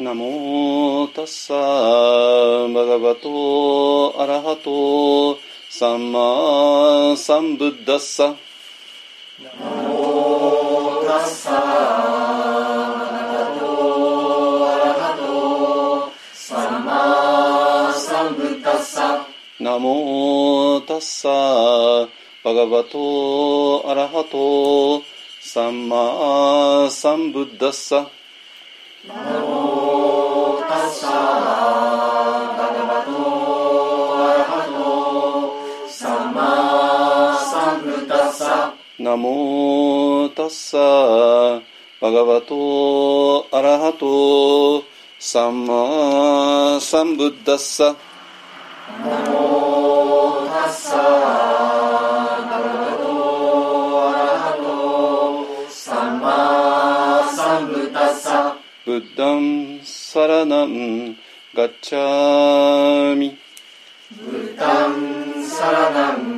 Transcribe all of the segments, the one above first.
ナモタッサバガバトアラハトサンマサンブッダッサナモタッサバガバトアラハトサンマサンブッダッサナモタッサバガバトアラハトサンマサンブッダッサナモナモタッサバガバトアラハトサンマサンブッダッサナモタッサバガバトアラハトサンマサンブッダッサブッダンサラナンガッチャーミブッダンサラナン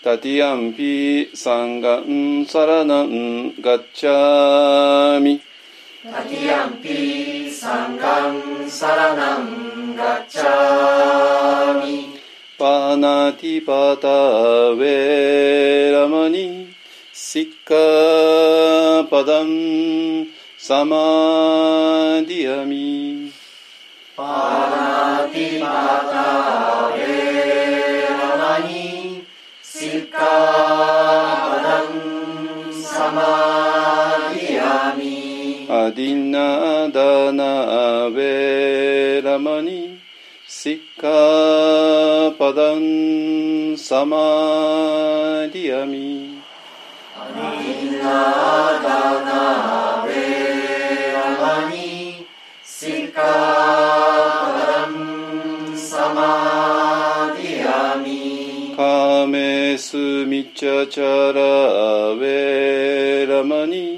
タティアンピサンガンサラナンガッチャーミタティアンピサンガンサラナンガッチャミパナティパタウェラマニシッカパダンサマディアミパナティパタアディナダナウェラマニシッカパダンサマディアミミナダナベラマニシッカパダンサマディアミカメスミチャチャラウェラマニシッカパダンサマディアミ。カメスミチャチャラベラマニ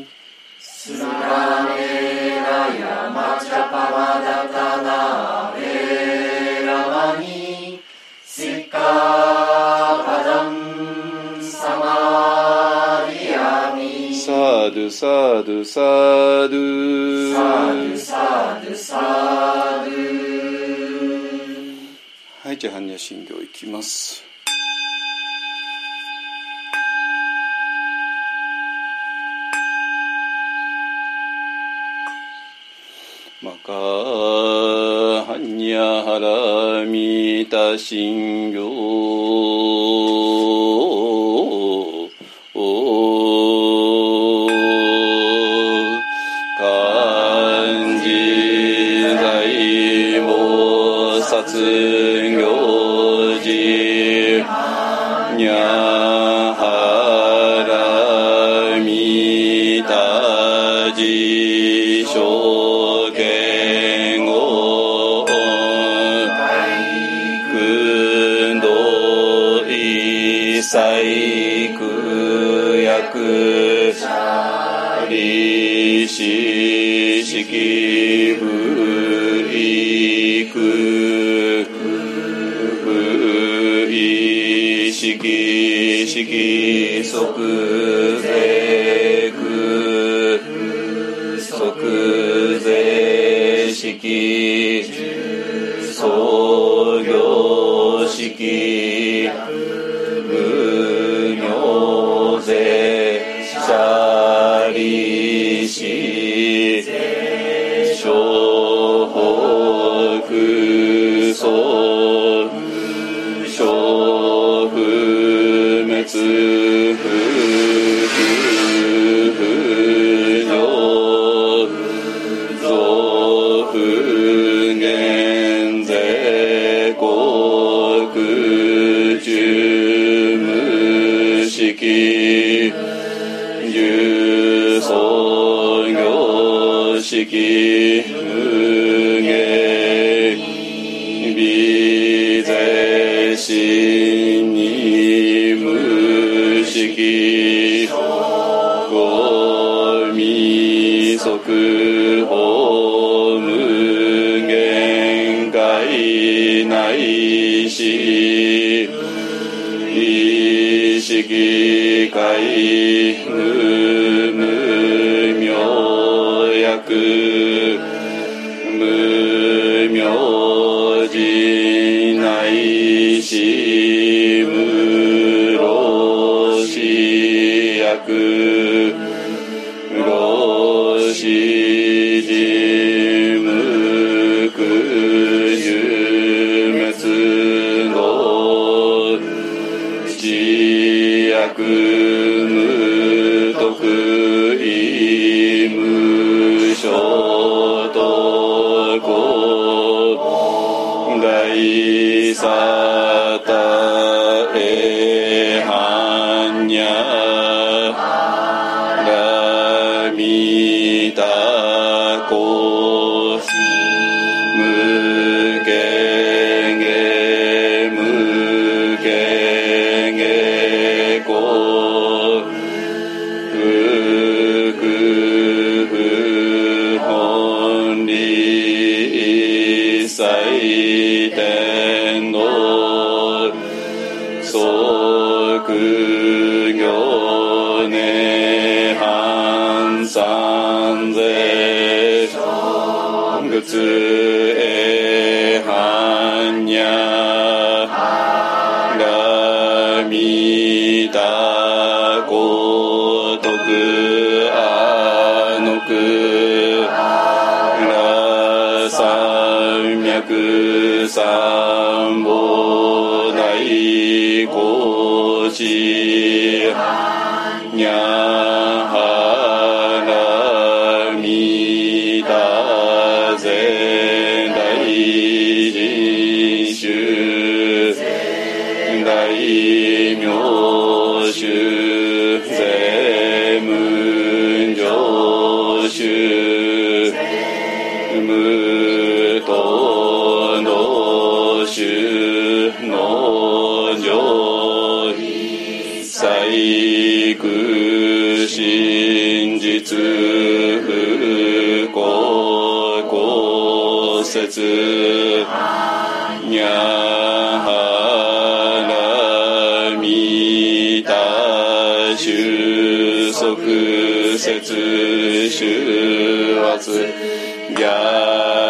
はいじゃあ般若心経いきますかはにゃはらみたしんぎょう意し式不意空不意識式即税空即税し創し式 peu.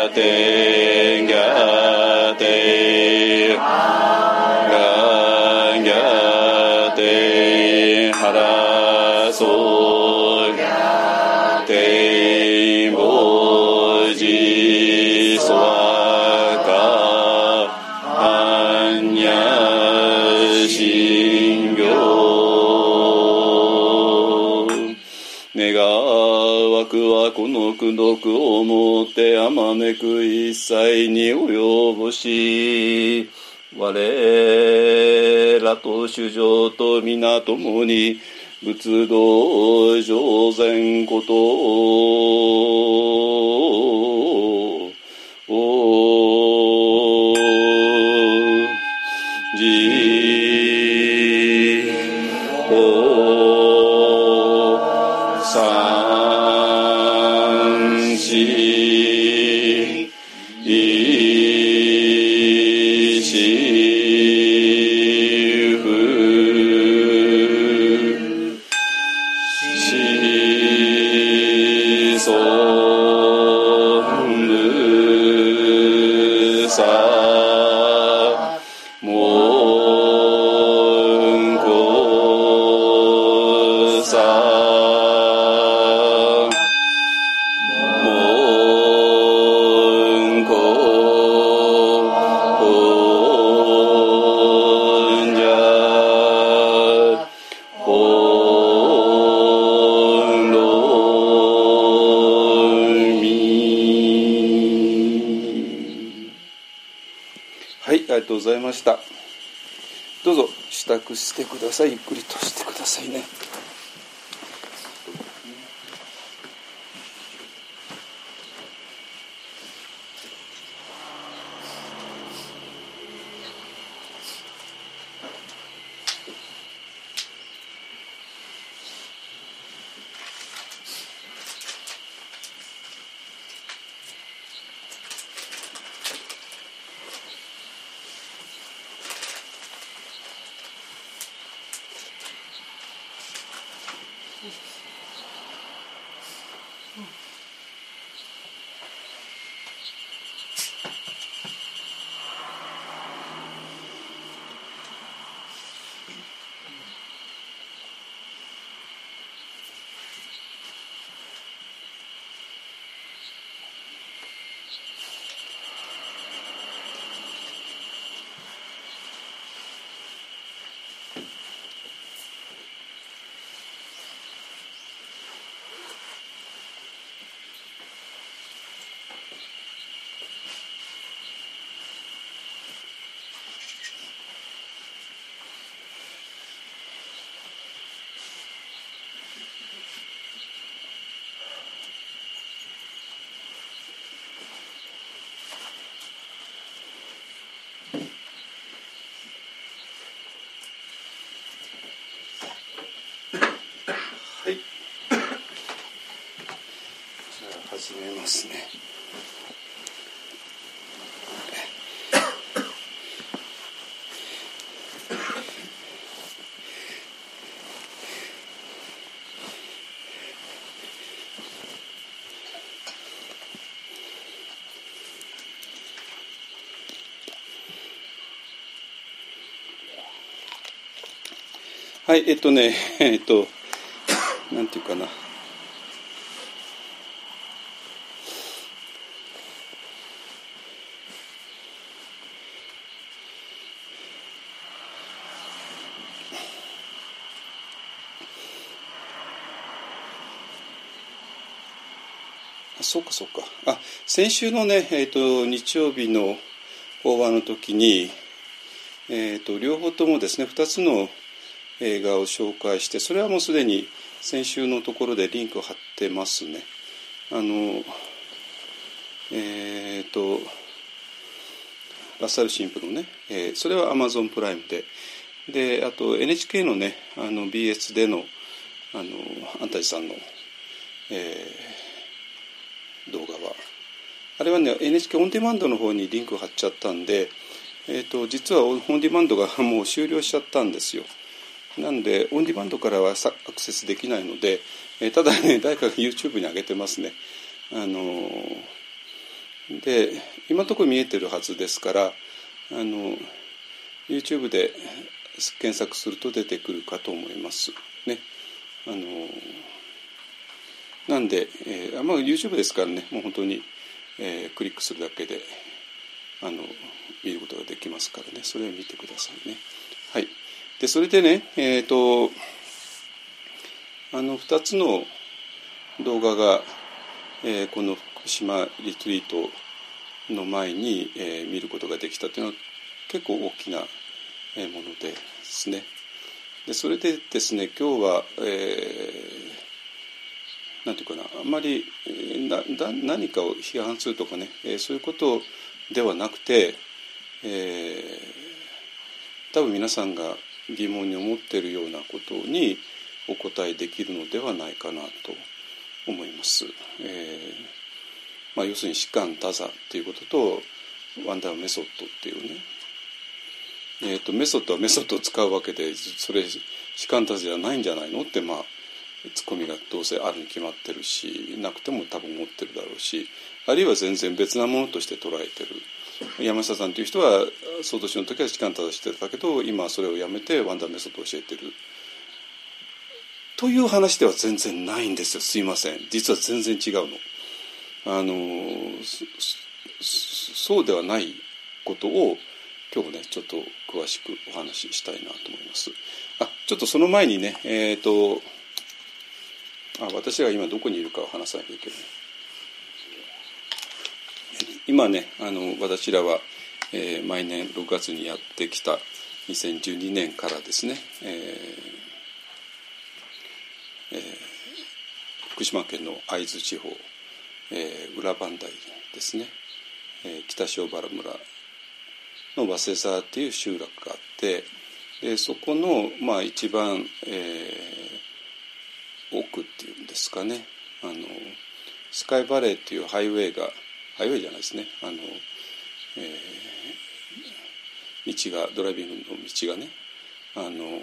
te, ga te. 毒をもてあまねく一切に及ぼし我らと主情と皆共に仏道上善こと始めますね。はい、えっとね、えっと、なんていうかな。あそうか。あ、先週のね、えっ、と、日曜日の法話の時に、えっ、と、両方ともですね、2つの映画を紹介してそれはもうすでに先週のところでリンクを貼ってますねあのえっ、とラッサル神父のね、えーそれはアマゾンプライムでであと NHK のねあの BS でのあのアンタジさんの、えあれはね NHK オンデマンドの方にリンクを貼っちゃったんで、えー、と実はオンデマンドが もう終了しちゃったんですよ。なんでオンディマンドからはアクセスできないので、えーただね 誰かが YouTube に上げてますね。あのーで今のところ見えてるはずですからあの YouTube で検索すると出てくるかと思います。ね。あのーなんで、えーまあ、YouTube ですからねもう本当に、えークリックするだけであの見ることができますからね。それを見てくださいね。はい。でそれでねえっ、とあの2つの動画が、えー、この福島リトリートの前に、えー、見ることができたというのは結構大きなものですね。でそれでですね今日は、えー、なんていうかなあんまりな何かを批判するとかね、えー、そういうことではなくて、えー、多分皆さんが疑問に思っているようなことにお答えできるのではないかなと思います。えーまあ、要するに疾患多座っていうこととワンダーメソッドっていうね、えーと、メソッドはメソッドを使うわけでそれ疾患多座じゃないんじゃないのってまあツッコミがどうせあるに決まってるしなくても多分思ってるだろうしあるいは全然別なものとして捉えてる山下さんという人は総統の時は士官正してたけど今はそれをやめてワンダーメソッドを教えてるという話では全然ないんですよすいません実は全然違うの。あのそうではないことを今日ねちょっと詳しくお話ししたいなと思います。あちょっとその前にねえっ、ー、とあ私が今どこにいるかを話さなきゃいけない。今ねあの私らは、えー、毎年6月にやってきた2012年からですね、えーえー、福島県の会津地方えー、裏磐梯ですね、えー、北塩原村の早稲沢っていう集落があってでそこの、まあ、一番、えー、奥っていうんですかねあのスカイバレーっていうハイウェイがハイウェイじゃないですねあの、えー、道がドライビングの道がねあの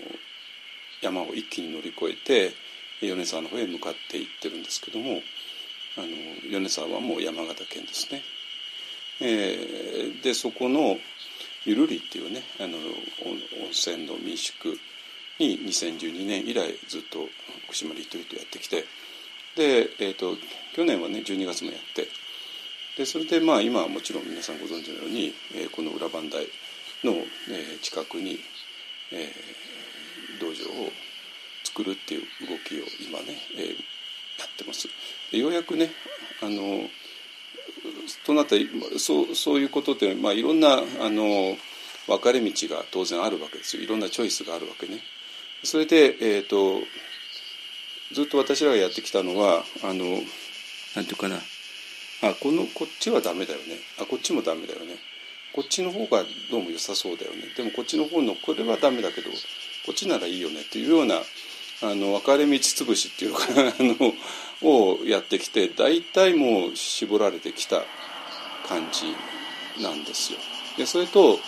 山を一気に乗り越えて米沢の方へ向かっていってるんですけどもあの米沢はもう山形県ですね。えー、でそこのゆるりっていうねあの温泉の民宿に2012年以来ずっと福島リトリートやってきてで、えーと、去年はね12月もやってでそれでまあ今はもちろん皆さんご存知のように、えー、この裏磐梯の、えー、近くに、えー、道場を作るっていう動きを今ね、えー、やってます。ようやくねあのとなったそうそういうことってまあいろんなあの分かれ道が当然あるわけですよいろんなチョイスがあるわけね。それで、えーと、ずっと私らがやってきたのはあのなんていうかな。あこのこっちはダメだよね。あこっちもダメだよね。こっちの方がどうも良さそうだよね。でもこっちの方のこれはダメだけどこっちならいいよね。っていうようなあの分かれ道つぶしっていうか あのをやってきて大体もう絞られてきた感じなんですよ。でそれと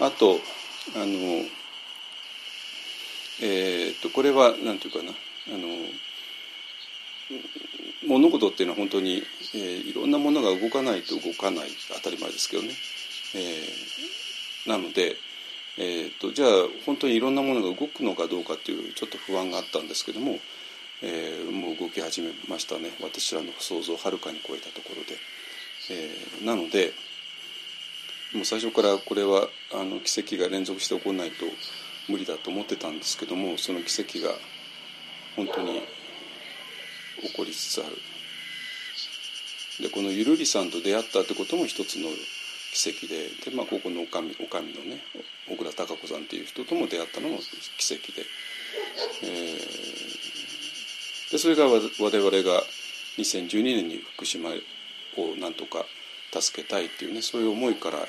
あとあのえー、とこれは何て言うかなあの物事っていうのは本当に、えー、いろんなものが動かないと動かない当たり前ですけどね。えー、なのでえーと、じゃあ本当にいろんなものが動くのかどうかっていうちょっと不安があったんですけども、えー、もう動き始めましたね私らの想像をはるかに超えたところで、えー、なのでもう最初からこれはあの奇跡が連続して起こらないと無理だと思ってたんですけどもその奇跡が本当に起こりつつある。でこのゆるりさんと出会ったってことも一つの奇跡でで、まあ、ここのおかみおかみのね小倉孝子さんっていう人とも出会ったのも奇跡で,、えー、でそれが我々が2012年に福島をなんとか助けたいっていうねそういう思いからやっ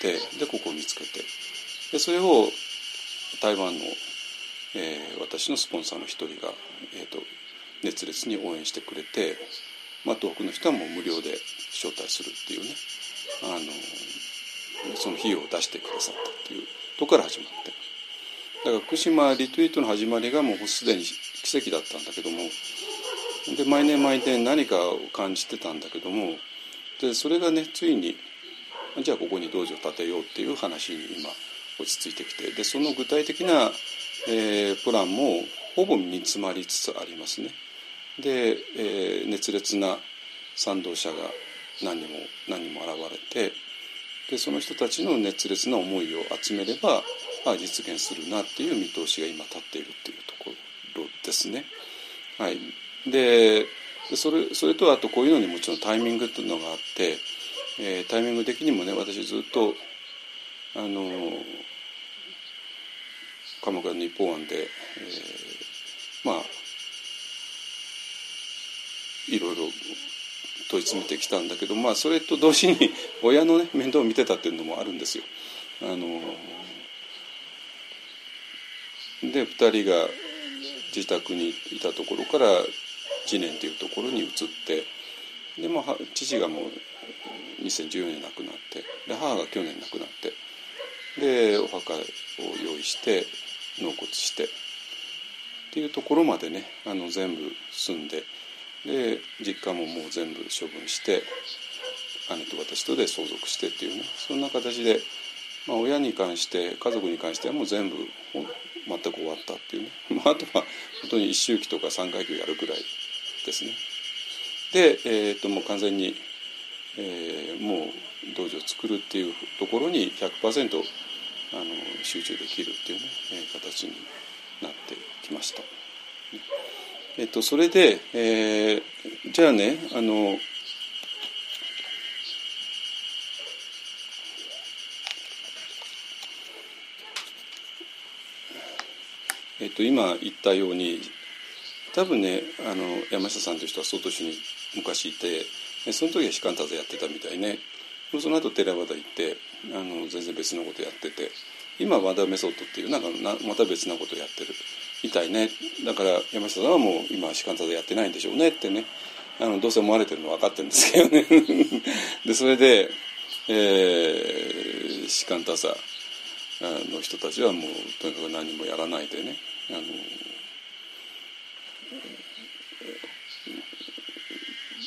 てでここを見つけて。でそれを台湾の、えー、私のスポンサーの一人が、えーと、熱烈に応援してくれて、まあ、東北の人はもう無料で招待するっていうねあのその費用を出してくださったっていうとこから始まって。だから福島リトリートの始まりがもうすでに奇跡だったんだけどもで毎年毎年何かを感じてたんだけどもでそれがねついにじゃあここに道場建てようっていう話に今落ち着いてきてでその具体的な、えー、プランもほぼ身に詰まりつつありますね。で、えー、熱烈な賛同者が何人も何人も現れてでその人たちの熱烈な思いを集めれば、あ、実現するなっていう見通しが今立っているっていうところですね。はい、ででそれそれとあとこういうのにもちろんタイミングっていうのがあって、えー、タイミング的にもね私ずっとあの鎌倉の日本案で、えー、まあいろいろ問い詰めてきたんだけど、まあ、それと同時に 親の、ね、面倒を見てたっていうのもあるんですよ。あので2人が自宅にいたところから次年というところに移ってで、まあ、父がもう2014年亡くなってで母が去年亡くなってでお墓を用意して納骨してっていうところまでねあの全部済んでで実家ももう全部処分して姉と私とで相続してっていうねそんな形で、まあ、親に関して家族に関してはもう全部全く終わったっていうね、まあ、とは本当に一周期とか三回忌をやるくらいですね。で、えー、ともう完全に、えー、もう道場を作るっていうところに100%あの集中できるっていうね、えー、形になってきました。えっと、それで、えー、じゃあねあのえっと、今言ったように多分ねあの山下さんという人は外州に昔いてその時は士官太座やってたみたいねその後寺和田行ってあの全然別のことやってて今和田メソッドっていうなんかまた別なことやってる。みたいね。だから山下さんはもう今士官太座やってないんでしょうねってね。あのどうせ思われてるの分かってるんですけどね。でそれで、えー、士官太座の人たちはもうとにかく何もやらないでね。あの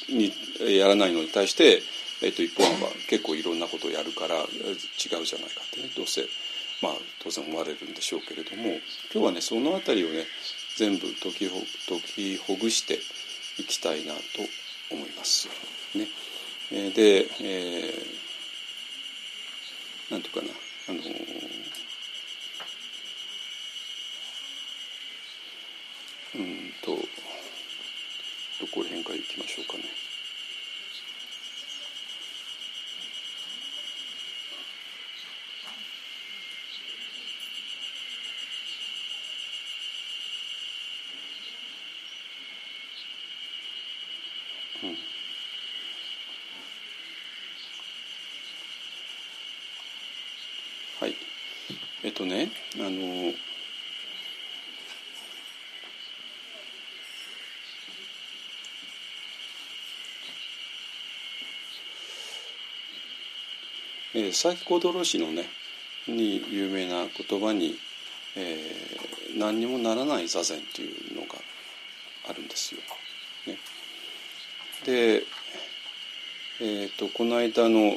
にやらないのに対して、えっと、一方は結構いろんなことをやるから違うじゃないかってねどうせまあ当然思われるんでしょうけれども今日はねその辺りをね全部解きほ解きほぐしていきたいなと思います。ね、で、えー、なんていうかなあのうんとどこら辺からいきましょうかね。はいえっとねあの佐伯小泥氏のねに有名な言葉に、えー、何にもならない座禅というのがあるんですよ。ね、で、えーと、この間の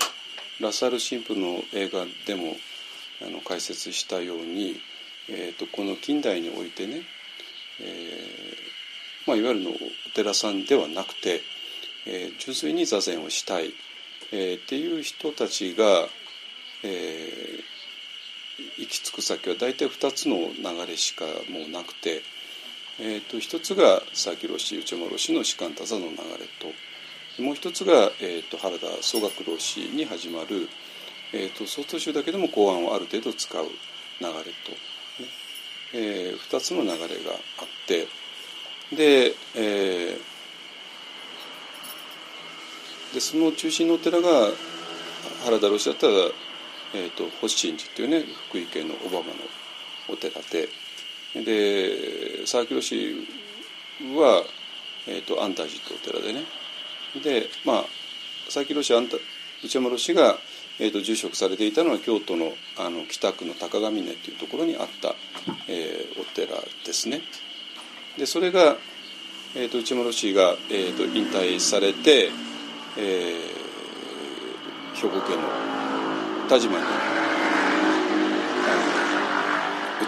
ラサール神父の映画でもあの解説したように、えーと、この近代においてね、えーまあ、いわゆるのお寺さんではなくて、えー、純粋に座禅をしたいえー、っていう人たちが、えー、行き着く先は大体2つの流れしかもうなくて、えーと、一つが佐々木老師内丸氏の士官多座の流れともう一つが、えーと、原田宗学老師に始まる、えーと、曹操集だけでも公安をある程度使う流れと、ねえー、2つの流れがあってで、えーでその中心のお寺が原田老師だったら、えーと、星新寺っていうね福井県の小浜のお寺でで佐々木老師は、えーと、安泰寺ってお寺でねでまあ佐々木老師内山老師が、えーと、住職されていたのは京都のあの北区の高上峰っていうところにあった、えー、お寺ですね。でそれが、えー、と内山老師が、えー、と引退されてえー、兵庫県の田島に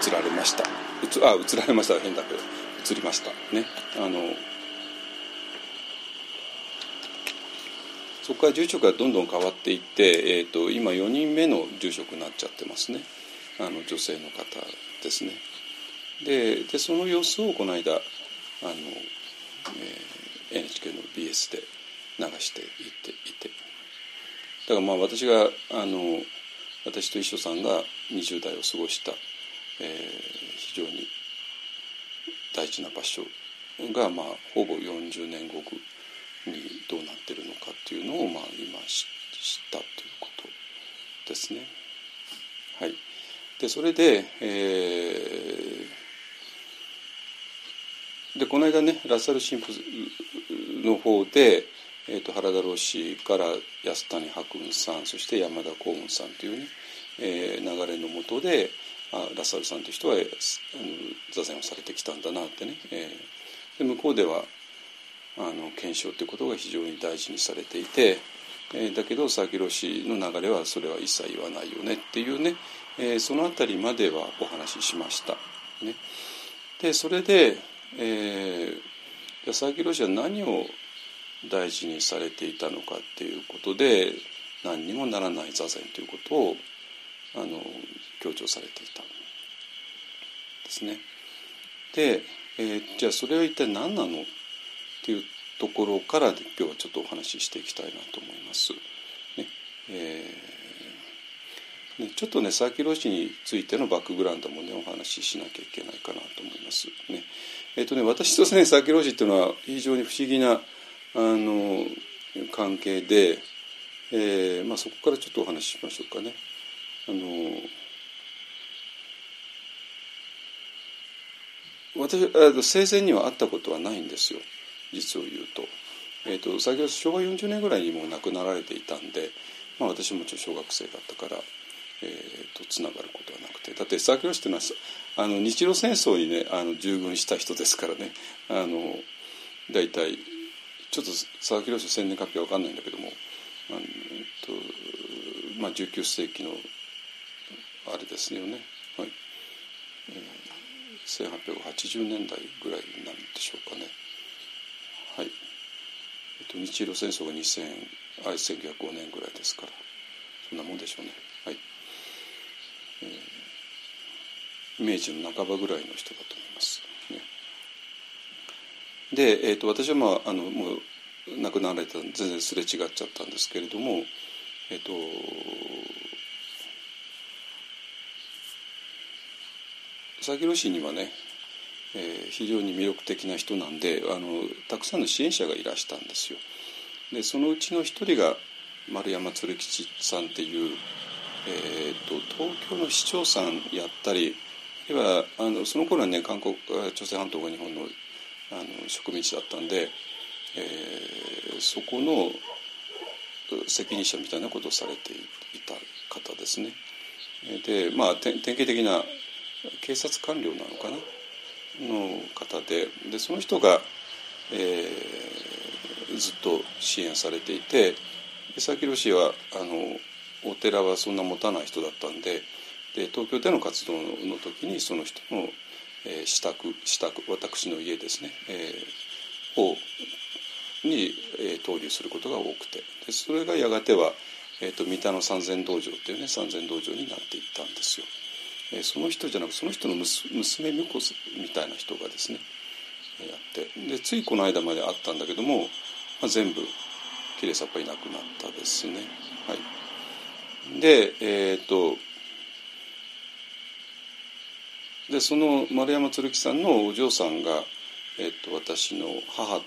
移られました。移あ移られました変だけど移りました。ね。あのそこから住職がどんどん変わっていって、えーと、今4人目の住職になっちゃってますね。あの女性の方ですね。ででその様子をこの間あの、えー、NHK の BS で流していていて。からまあ私があの私と一緒さんが20代を過ごした、えー、非常に大事な場所が、まあ、ほぼ40年後にどうなってるのかっていうのを、まあ、今知ったということですね。はい、でそれで,、えー、でこの間ねラッサル神父の方で、えーと、原田老師から安谷白雲さんそして山田幸雲さんというね、えー、流れのもとであラサルさんという人はあの座禅をされてきたんだなってね、えー、で向こうではあの検証ということが非常に大事にされていて、えー、だけど佐々木氏の流れはそれは一切言わないよねっていうね、えー、その辺りまではお話ししました。ね、でそれで、えー、佐々木氏は何を大事にされていたのかっていうことで何にもならない座禅ということをあの強調されていたですね。で、えー、じゃあそれは一体何なのっていうところから今日はちょっとお話ししていきたいなと思います。ねえー、ね、ちょっとね佐々木ロシについてのバックグラウンドもねお話ししなきゃいけないかなと思います。ねえーとね、私とね佐々木ロシっていうのは非常に不思議なあの関係で、えーまあ、そこからちょっとお話ししましょうかね。あの私生前には会ったことはないんですよ実を言うと。えーと、先ほど昭和40年ぐらいにもう亡くなられていたんで、まあ、私もちろん小学生だったから、えーと、つながることはなくてだって佐々木っていうのはあの日露戦争にねあの従軍した人ですからねあの大体ちょっと佐々木朗氏千年書きは分かんないんだけどもあの、えっとまあ、19世紀のあれですよね、はいえー、1880年代ぐらいなんでしょうかね。はい、えっと、日露戦争が2000あ1905年ぐらいですからそんなもんでしょうね。はいえー、明治の半ばぐらいの人だと思います。で、えーと、私は、まあ、あのもう亡くなられた全然すれ違っちゃったんですけれども、えっ、ー、と佐々木氏にはね、えー、非常に魅力的な人なんであのたくさんの支援者がいらしたんですよ。でそのうちの一人が丸山鶴吉さんっていう、えーと、東京の市長さんやったりあるいはあのその頃はね韓国朝鮮半島が日本のあの植民地だったんで、えー、そこの責任者みたいなことをされていた方ですね。でまあ典型的な警察官僚なのかな？の方ででその人が、えー、ずっと支援されていて佐々木氏はあのお寺はそんな持たない人だったんでで東京での活動の時にその人の、え、支度支度私の家ですね、えー、をに、えー、投入することが多くてでそれがやがては、えーと、三田の三千道場っていうね三千道場になっていったんですよ。えその人じゃなくその人の娘婿みたいな人がですねやってでついこの間まであったんだけども、まあ、全部きれいさっぱりなくなったですね。はい、でえっ、とでその丸山鶴樹さんのお嬢さんが、えーと、私の母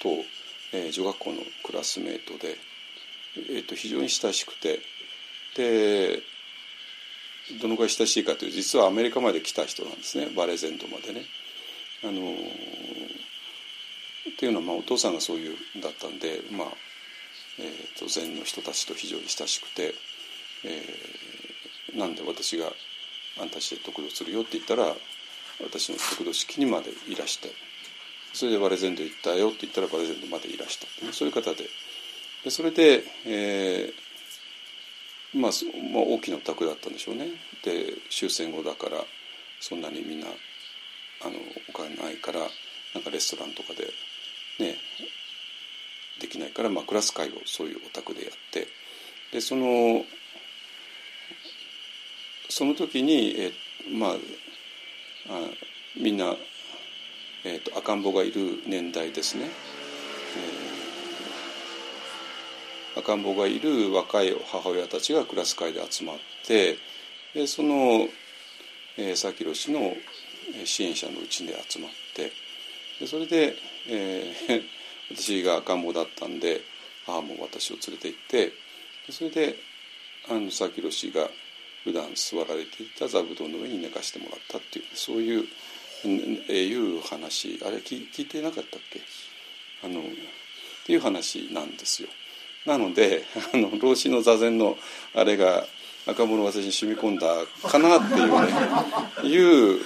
と、えー、女学校のクラスメートで、えーと非常に親しくてでどのくらい親しいかというと実はアメリカまで来た人なんですねバレー全土までね。あのっていうのはまあお父さんがそういうだったんで、まあえー、と禅の人たちと非常に親しくて、えー、なんで私が「あんたして得度するよ」って言ったら私の得度式にまでいらしてそれでバレゼンド行ったよって言ったらバレゼンドまでいらした。そういう方で。でそれで、えーまあ、まあ、大きなお宅だったんでしょうね。で終戦後だからそんなにみんなあのお金ないからなんかレストランとかでねできないから、まあ、クラス会をそういうお宅でやって。でそのその時にえまああみんな、えーと、赤ん坊がいる年代ですね。えー、赤ん坊がいる若い母親たちがクラス会で集まってでその、えー、佐弘氏の支援者のうちで集まってでそれで、えー、私が赤ん坊だったんで母も私を連れて行ってそれであの佐弘氏が普段座られていた座布団の上に寝かしてもらったっていうそういういう話。あれ聞聞いてなかったっけ？あのっていう話なんですよ。なので あの老子の座禅のあれが赤物私に染み込んだかなっていうね いう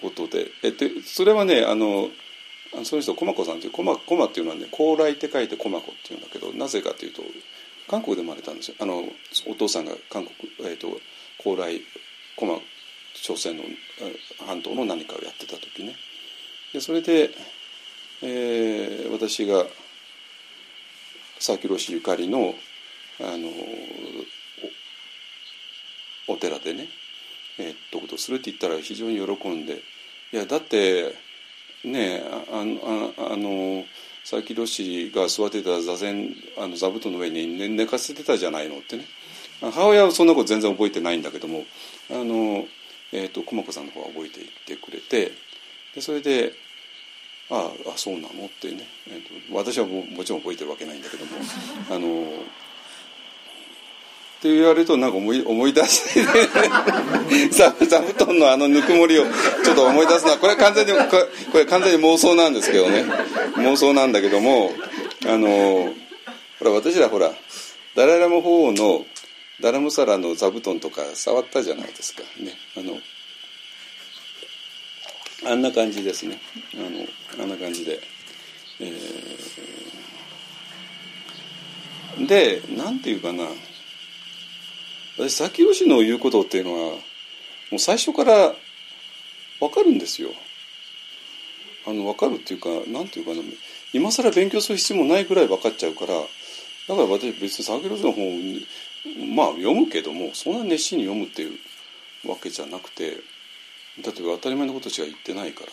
ことで。えっとそれはねあのその人駒子さんという駒駒っていうのはね高麗って書いて駒子っていうんだけどなぜかというと韓国で生まれたんですよ。あのお父さんが韓国、えーと、高麗駒朝鮮の半島の何かをやってた時ね。でそれで、えー、私が佐々木氏ゆかりのあのお寺でねえー、どことするって言ったら非常に喜んで。いやだってねあああの佐々木氏が座ってた座禅あの座布団の上に寝寝かせてたじゃないのってね母親はそんなこと全然覚えてないんだけどもあの、えーと、駒子さんの方は覚えていてくれてでそれで「ああそうなの?」ってね、えーと、私はももちろん覚えてるわけないんだけどもあのって言われるとなんか思い思い出して 座布団のあのぬくもりをちょっと思い出すのはこれ完全にこれ完全に妄想なんですけどね。妄想なんだけどもあのほら私らほらダララム法王のダラムサラの座布団とか触ったじゃないですか。ね。あのあんな感じですね。あのあんな感じで、えー、でなんていうかな。私佐清氏の言うことっていうのはもう最初から分かるんですよ。あの分かるっていうかなんていうかな今更勉強する必要もないぐらい分かっちゃうからだから私別に佐清氏の本まあ読むけどもそんな熱心に読むっていうわけじゃなくてだって当たり前のことしか言ってないから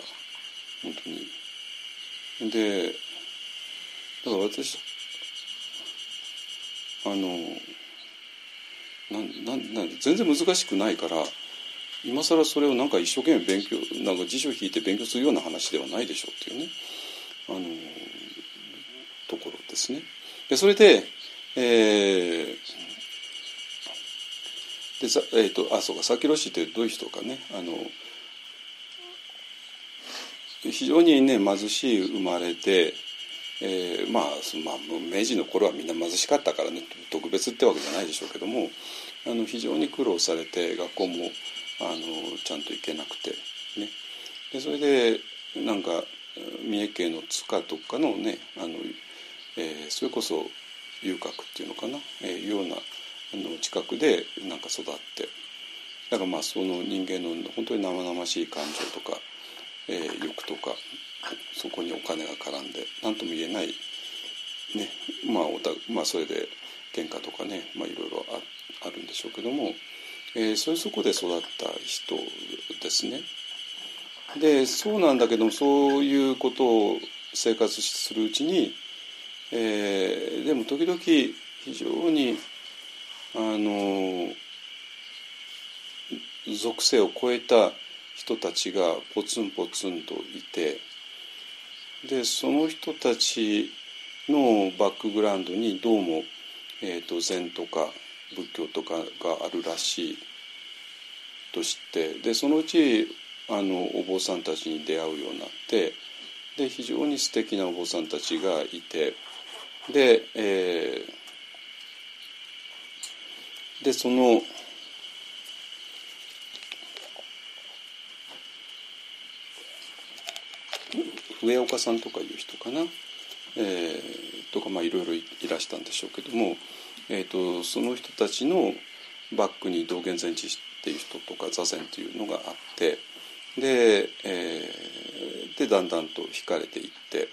本当に。でだから私あのなんなんな全然難しくないから今更それをなんか一生懸命勉強なんか辞書を引いて勉強するような話ではないでしょうっていうねあのところですね。でそれで、えー、でさえーと、あそうか佐々木氏ってどういう人かねあの非常にね貧しい生まれでえー、まあ、まあ、明治の頃はみんな貧しかったからね特別ってわけじゃないでしょうけどもあの非常に苦労されて学校もあのちゃんと行けなくてね。でそれでなんか三重県の塚とかのねあの、えー、それこそ遊郭っていうのかな、えー、いうようなあの近くでなんか育って。だからまあその人間の本当に生々しい感情とか、えー、欲とかそこにお金が絡んで何とも言えない、ねまあおたまあ、それで喧嘩とかね、まあ、いろいろああるんでしょうけども、えー、それそこで育った人ですね。でそうなんだけどもそういうことを生活するうちに、えー、でも時々非常にあの属性を超えた人たちがポツンポツンといてでその人たちのバックグラウンドにどうも、えーと、禅とか仏教とかがあるらしいとしてでそのうちあのお坊さんたちに出会うようになってで非常に素敵なお坊さんたちがいてで,、えー、でその上岡さんとかいう人かな、えー、とかまあいろいろいらしたんでしょうけども、えーと、その人たちのバックに道元禅師っていう人とか座禅っていうのがあってで,、えー、でだんだんと惹かれていって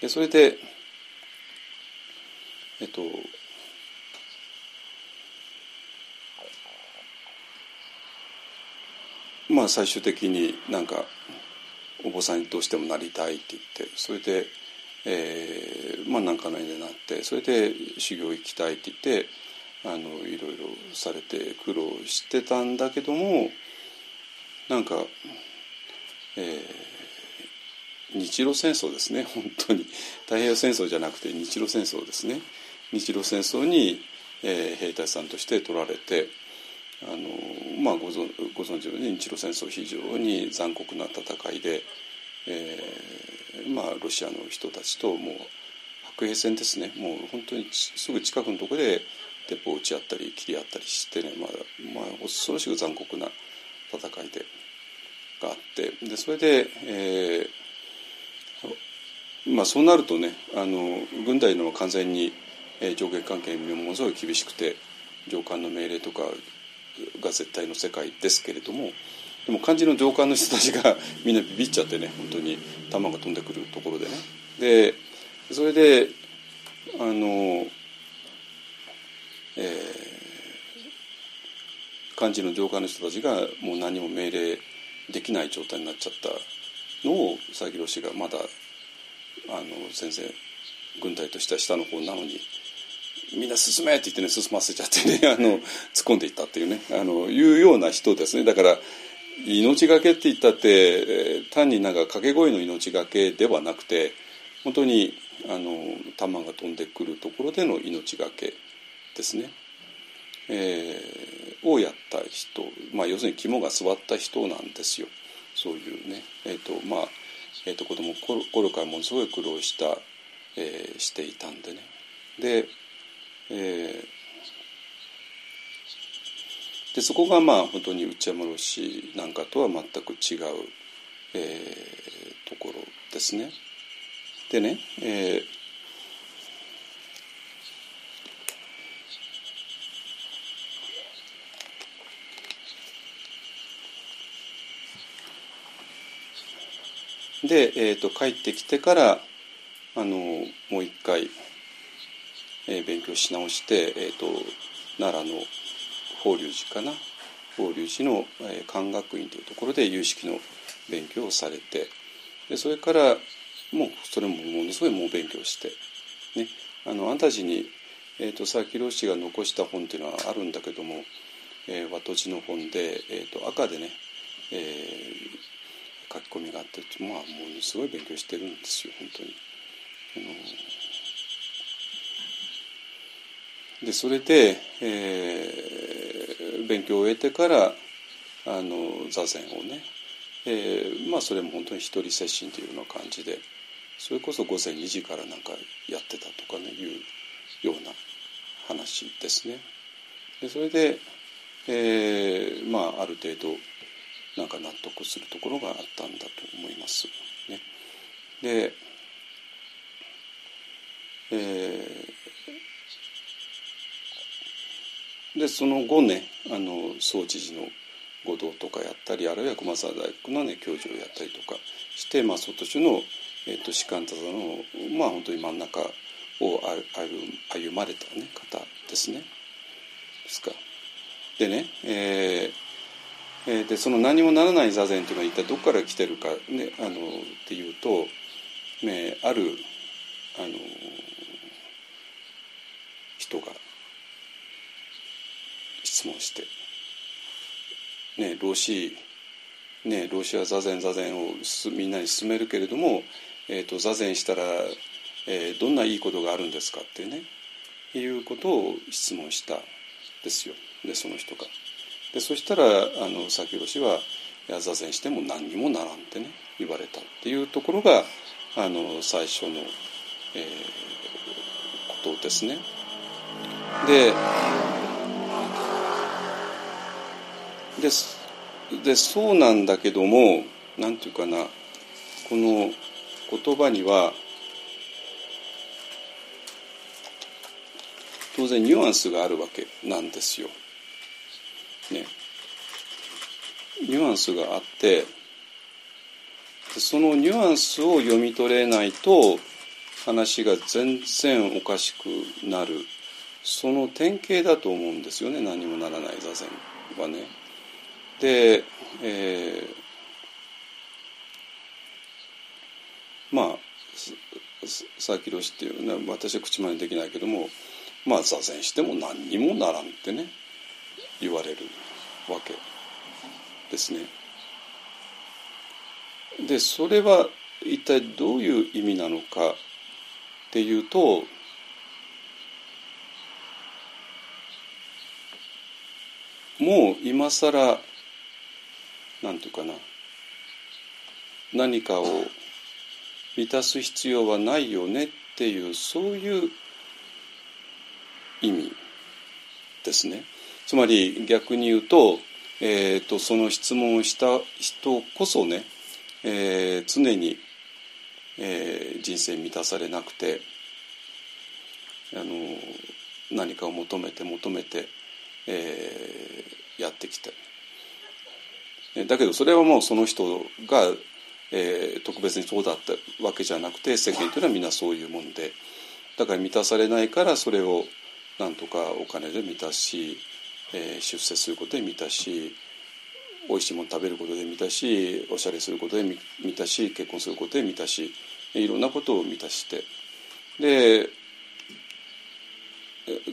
でそれでえっ、ー、とまあ最終的になんかお坊さんにどうしてもなりたいって言ってそれで、えー、まあ何かの縁でなってそれで修行行きたいって言ってあのいろいろされて苦労してたんだけどもなんか、えー、日露戦争ですね 本当に。太平洋戦争じゃなくて日露戦争ですね。日露戦争に、えー、兵隊さんとして取られてあの、まあ、ご存ご存知のように日露戦争非常に残酷な戦いで、えーまあ、ロシアの人たちともう白兵戦ですね。もう本当にすぐ近くのところで鉄砲を撃ち合ったり切り合ったりしてね、まあまあ、恐ろしく残酷な戦いでがあって。でそれで、えーまあ、そうなるとねあの軍隊の完全に、えー、上下関係ものすごい厳しくて上官の命令とかが絶対の世界ですけれどもでも漢字の上官の人たちが みんなビビっちゃってね本当に弾が飛んでくるところでね。でそれであのえー、漢字の上官の人たちがもう何も命令できない状態になっちゃったのを佐々木朗氏がまだあの全然軍隊としては下の方なのにみんな進めって言ってね進ませちゃってねあの突っ込んでいったっていうね。あのいうような人ですね。だから命がけって言ったって単になんか掛け声の命がけではなくて本当にあの弾が飛んでくるところでの命がけですね、えー、をやった人、まあ、要するに肝が据わった人なんですよ。そういうね、えーとまあえーと、子供頃からものすごい苦労した、えー、していたんでね。で,、えー、でそこがまあ本当に内山ロ氏なんかとは全く違う、えー、ところですね。でね、えーで、えーと、帰ってきてからあのもう一回、えー、勉強し直して、えーと、奈良の法隆寺かな？法隆寺の、えー、漢学院というところで有識の勉強をされてでそれからもうそれもものすごいもう勉強して、ね、あのあんたちに、えーと、佐々木朗氏が残した本っていうのはあるんだけども、えー、和土地の本で、えーと、赤でね、えー、書き込みがあってまあものすごい勉強してるんですよ本当に。あのでそれで、えー、勉強を終えてからあの座禅をね、えー、まあそれも本当に一人接心というような感じでそれこそ午前2時からなんかやってたとかねいうような話ですね。でそれで、えー、まあある程度なんか納得するところがあったんだと思います。ね、で、えー、でその後ねあの総知事の御道とかやったりあるいは駒沢大学のね教授をやったりとかして、まあ、外種の、えーと、士官多座のまあ本当に真ん中を歩まれた、ね、方ですね。ですか。でね、えーえー、でその何もならない座禅というのは一体どこから来てるか、ね、あのっていうと、ね、あるあの人が質問して「ね老子ね老子は座禅座禅をみんなに勧めるけれども、えーと、座禅したら、えー、どんないいことがあるんですか?」っていうねいうことを質問したですよでその人が。でそしたらあの佐々木氏は「座禅しても何にもならん」ってね言われたっていうところがあの最初の、えー、ことですね。でででそうなんだけどもなんていうかなこの言葉には当然ニュアンスがあるわけなんですよ。ねニュアンスがあってそのニュアンスを読み取れないと話が全然おかしくなるその典型だと思うんですよね何もならない座禅はね。で、えー、まあ佐々木宏っていうね私は口真似できないけどもまあ座禅しても何にもならんってね言われるわけですね。でそれは一体どういう意味なのかっていうともう今更なんていうかな何かを満たす必要はないよねっていうそういう意味ですね。つまり逆に言うと,、えーと、その質問をした人こそね、えー、常に、えー、人生満たされなくてあの何かを求めて求めて、えー、やってきてだけどそれはもうその人が、えー、特別にそうだったわけじゃなくて世間というのはみんなそういうもんでだから満たされないからそれをなんとかお金で満たし、えー、出世することで満たし美味しいもの食べることで満たしおしゃれすることで満たし結婚することで満たしいろんなことを満たしてで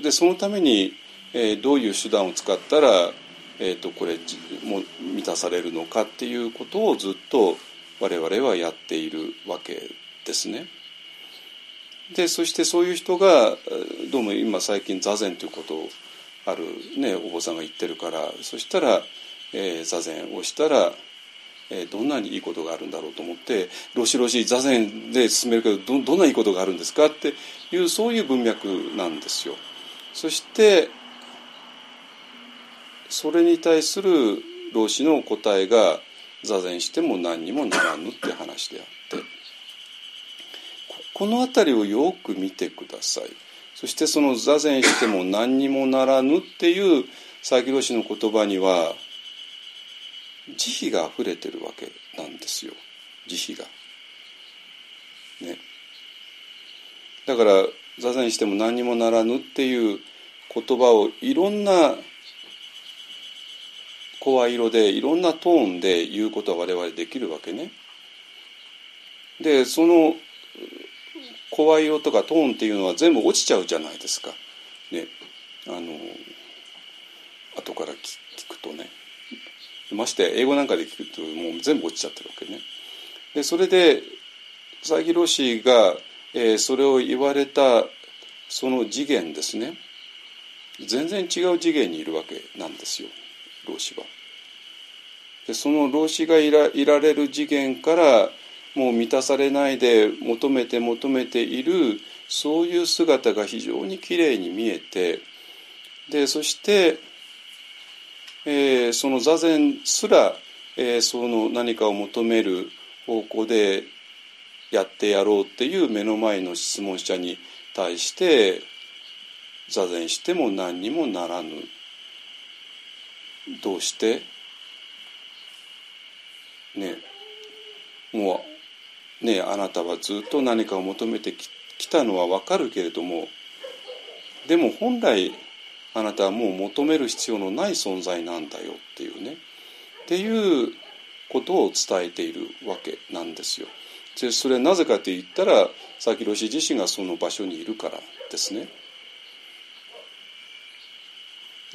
でそのために、えー、どういう手段を使ったら、えーと、これも満たされるのかっていうことをずっと我々はやっているわけですね。でそしてそういう人がどうも今最近座禅ということをある、ね、お坊さんが言ってるからそしたら、えー、座禅をしたら、えー、どんなにいいことがあるんだろうと思って「ロシロシ座禅で進めるけどどどんないいことがあるんですか?」っていうそういう文脈なんですよ。そしてそれに対する老子の答えが座禅しても何にもならぬって話であってこの辺りをよく見てくださいそしてその座禅しても何にもならぬっていう佐伯老師の言葉には慈悲があふれてるわけなんですよ慈悲が。ね。だから座禅しても何にもならぬっていう言葉をいろんな声色でいろんなトーンで言うことは我々できるわけね。でその声色とかトーンっていうのは全部落ちちゃうじゃないですか。ね、あの後から聞くとねまして英語なんかで聞くともう全部落ちちゃってるわけね。でそれで佐伯老師が、えー、それを言われたその次元ですね全然違う次元にいるわけなんですよ老子は。でその老子がいらいられる次元からもう満たされないで求めて求めているそういう姿が非常にきれいに見えてでそして、えー、その座禅すら、えー、その何かを求める方向でやってやろうっていう目の前の質問者に対して座禅しても何にもならぬどうして？ねもうねあなたはずっと何かを求めてきたのは分かるけれどもでも本来あなたはもう求める必要のない存在なんだよっていうねっていうことを伝えているわけなんですよ。でそれはなぜかと言ったら佐々木氏自身がその場所にいるからですね。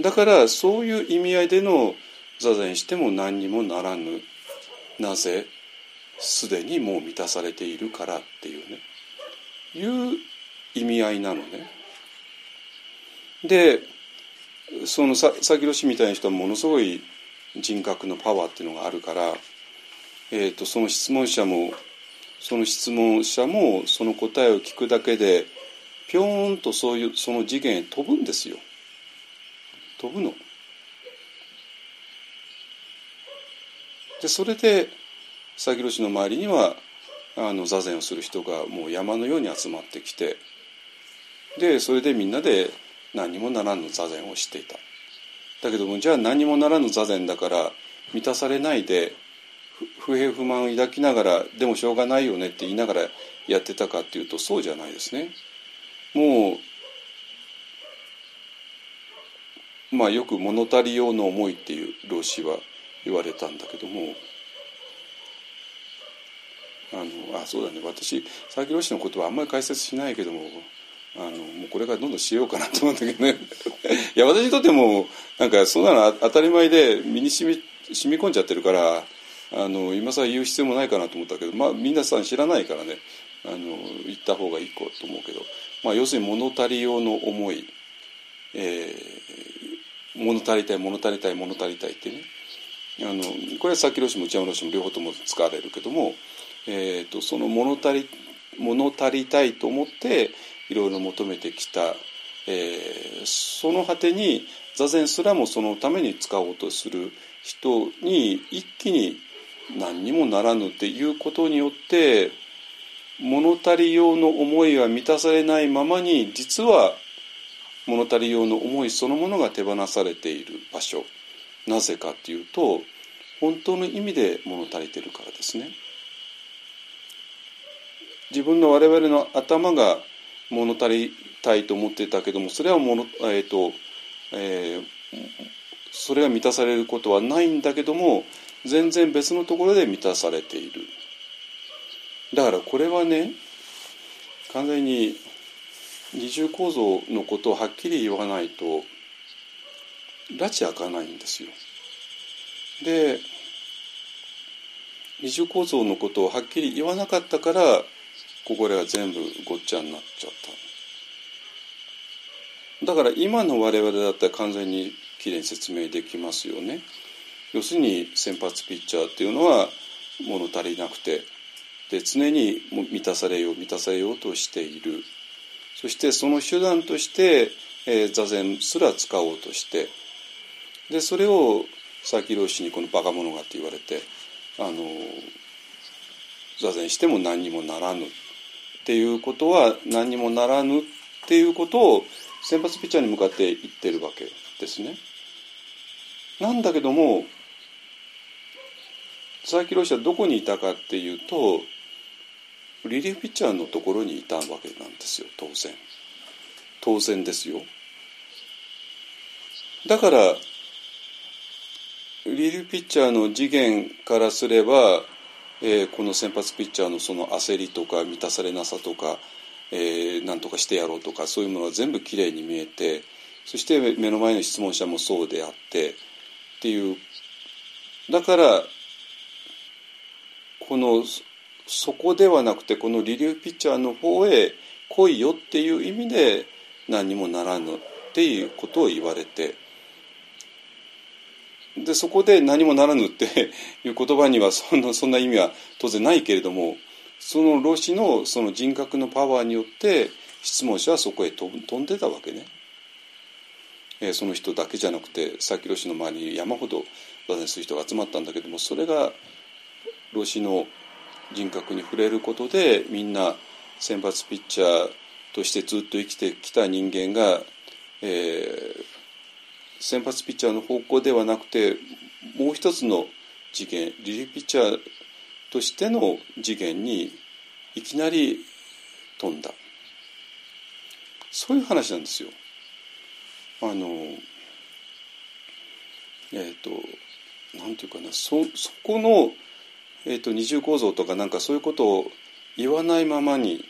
だからそういう意味合いでの座禅しても何にもならぬなぜすでにもう満たされているからっていうねいう意味合いなのね。でそのさ佐々木みたいな人はものすごい人格のパワーっていうのがあるから、えーと、その質問者もその質問者もその答えを聞くだけでぴょーんとそういうその次元へ飛ぶんですよ。飛ぶの。でそれで佐々木氏の周りにはあの座禅をする人がもう山のように集まってきてでそれでみんなで何もならぬ座禅をしていた。だけどもじゃあ何もならぬ座禅だから満たされないで不平不満を抱きながらでもしょうがないよねって言いながらやってたかっていうとそうじゃないですね。もうまあ、よく物足り用の思いっていう老子は言われたんだけどもあのあそうだね。私佐々木ロシのことはあんまり解説しないけどもあのもうこれからどんどんしようかなと思うんだけどね。いや私にとってもなんかそんなの当たり前で身に染み染み込んじゃってるからあの今更言う必要もないかなと思ったけど、まあ、皆さん知らないからね。あの言った方がいいと思うけど、まあ、要するに物足り用の思い、えー、物足りたい物足りたい物足りたいってね。あのこれはさっきロシも内山ロシも両方とも使われるけども、えーと、その物足り物足りたいと思っていろいろ求めてきた、えー、その果てに座禅すらもそのために使おうとする人に一気に何にもならぬっていうことによって物足り用の思いが満たされないままに実は物足り用の思いそのものが手放されている場所なぜかっていうと本当の意味で物足りてるからですね。自分の我々の頭が物足りたいと思ってたけどもそれはもの、えーとえー、それが満たされることはないんだけども全然別のところで満たされているだからこれはね完全に二重構造のことをはっきり言わないと拉致開かないんですよ。で二重構造のことをはっきり言わなかったからここでは全部ごっちゃになっちゃった。だから今の我々だったら完全にきれいに説明できますよね。要するに先発ピッチャーっていうのは物足りなくてで常に満たされよう満たされようとしている。そしてその手段として、えー、座禅すら使おうとしてでそれを佐々木老師にこの「バカ者が」って言われてあの座禅しても何にもならぬっていうことは何にもならぬっていうことを先発ピッチャーに向かって言ってるわけですね。なんだけども佐々木朗希はどこにいたかっていうとリリーピッチャーのところにいたわけなんですよ当然。当然ですよ。だからリリーフピッチャーの次元からすれば、えー、この先発ピッチャーのその焦りとか満たされなさとか、えー、何とかしてやろうとかそういうものは全部きれいに見えてそして目の前の質問者もそうであってっていう。だからこのそこではなくてこのリリーフピッチャーの方へ来いよっていう意味で何にもならぬっていうことを言われてでそこで何もならぬっていう言葉にはそんなそんな意味は当然ないけれどもその老子のその人格のパワーによって質問者はそこへ飛んでたわけね。え、その人だけじゃなくて佐々木老子の周りに山ほど座禅する人が集まったんだけどもそれが老子の人格に触れることでみんな選抜ピッチャーとしてずっと生きてきた人間が、えー、先発ピッチャーの方向ではなくてもう一つの次元リリーピッチャーとしての次元にいきなり飛んだそういう話なんですよ。あのえっ、ー、となんていうかなそそこのえーと、二重構造とかなんかそういうことを言わないままに、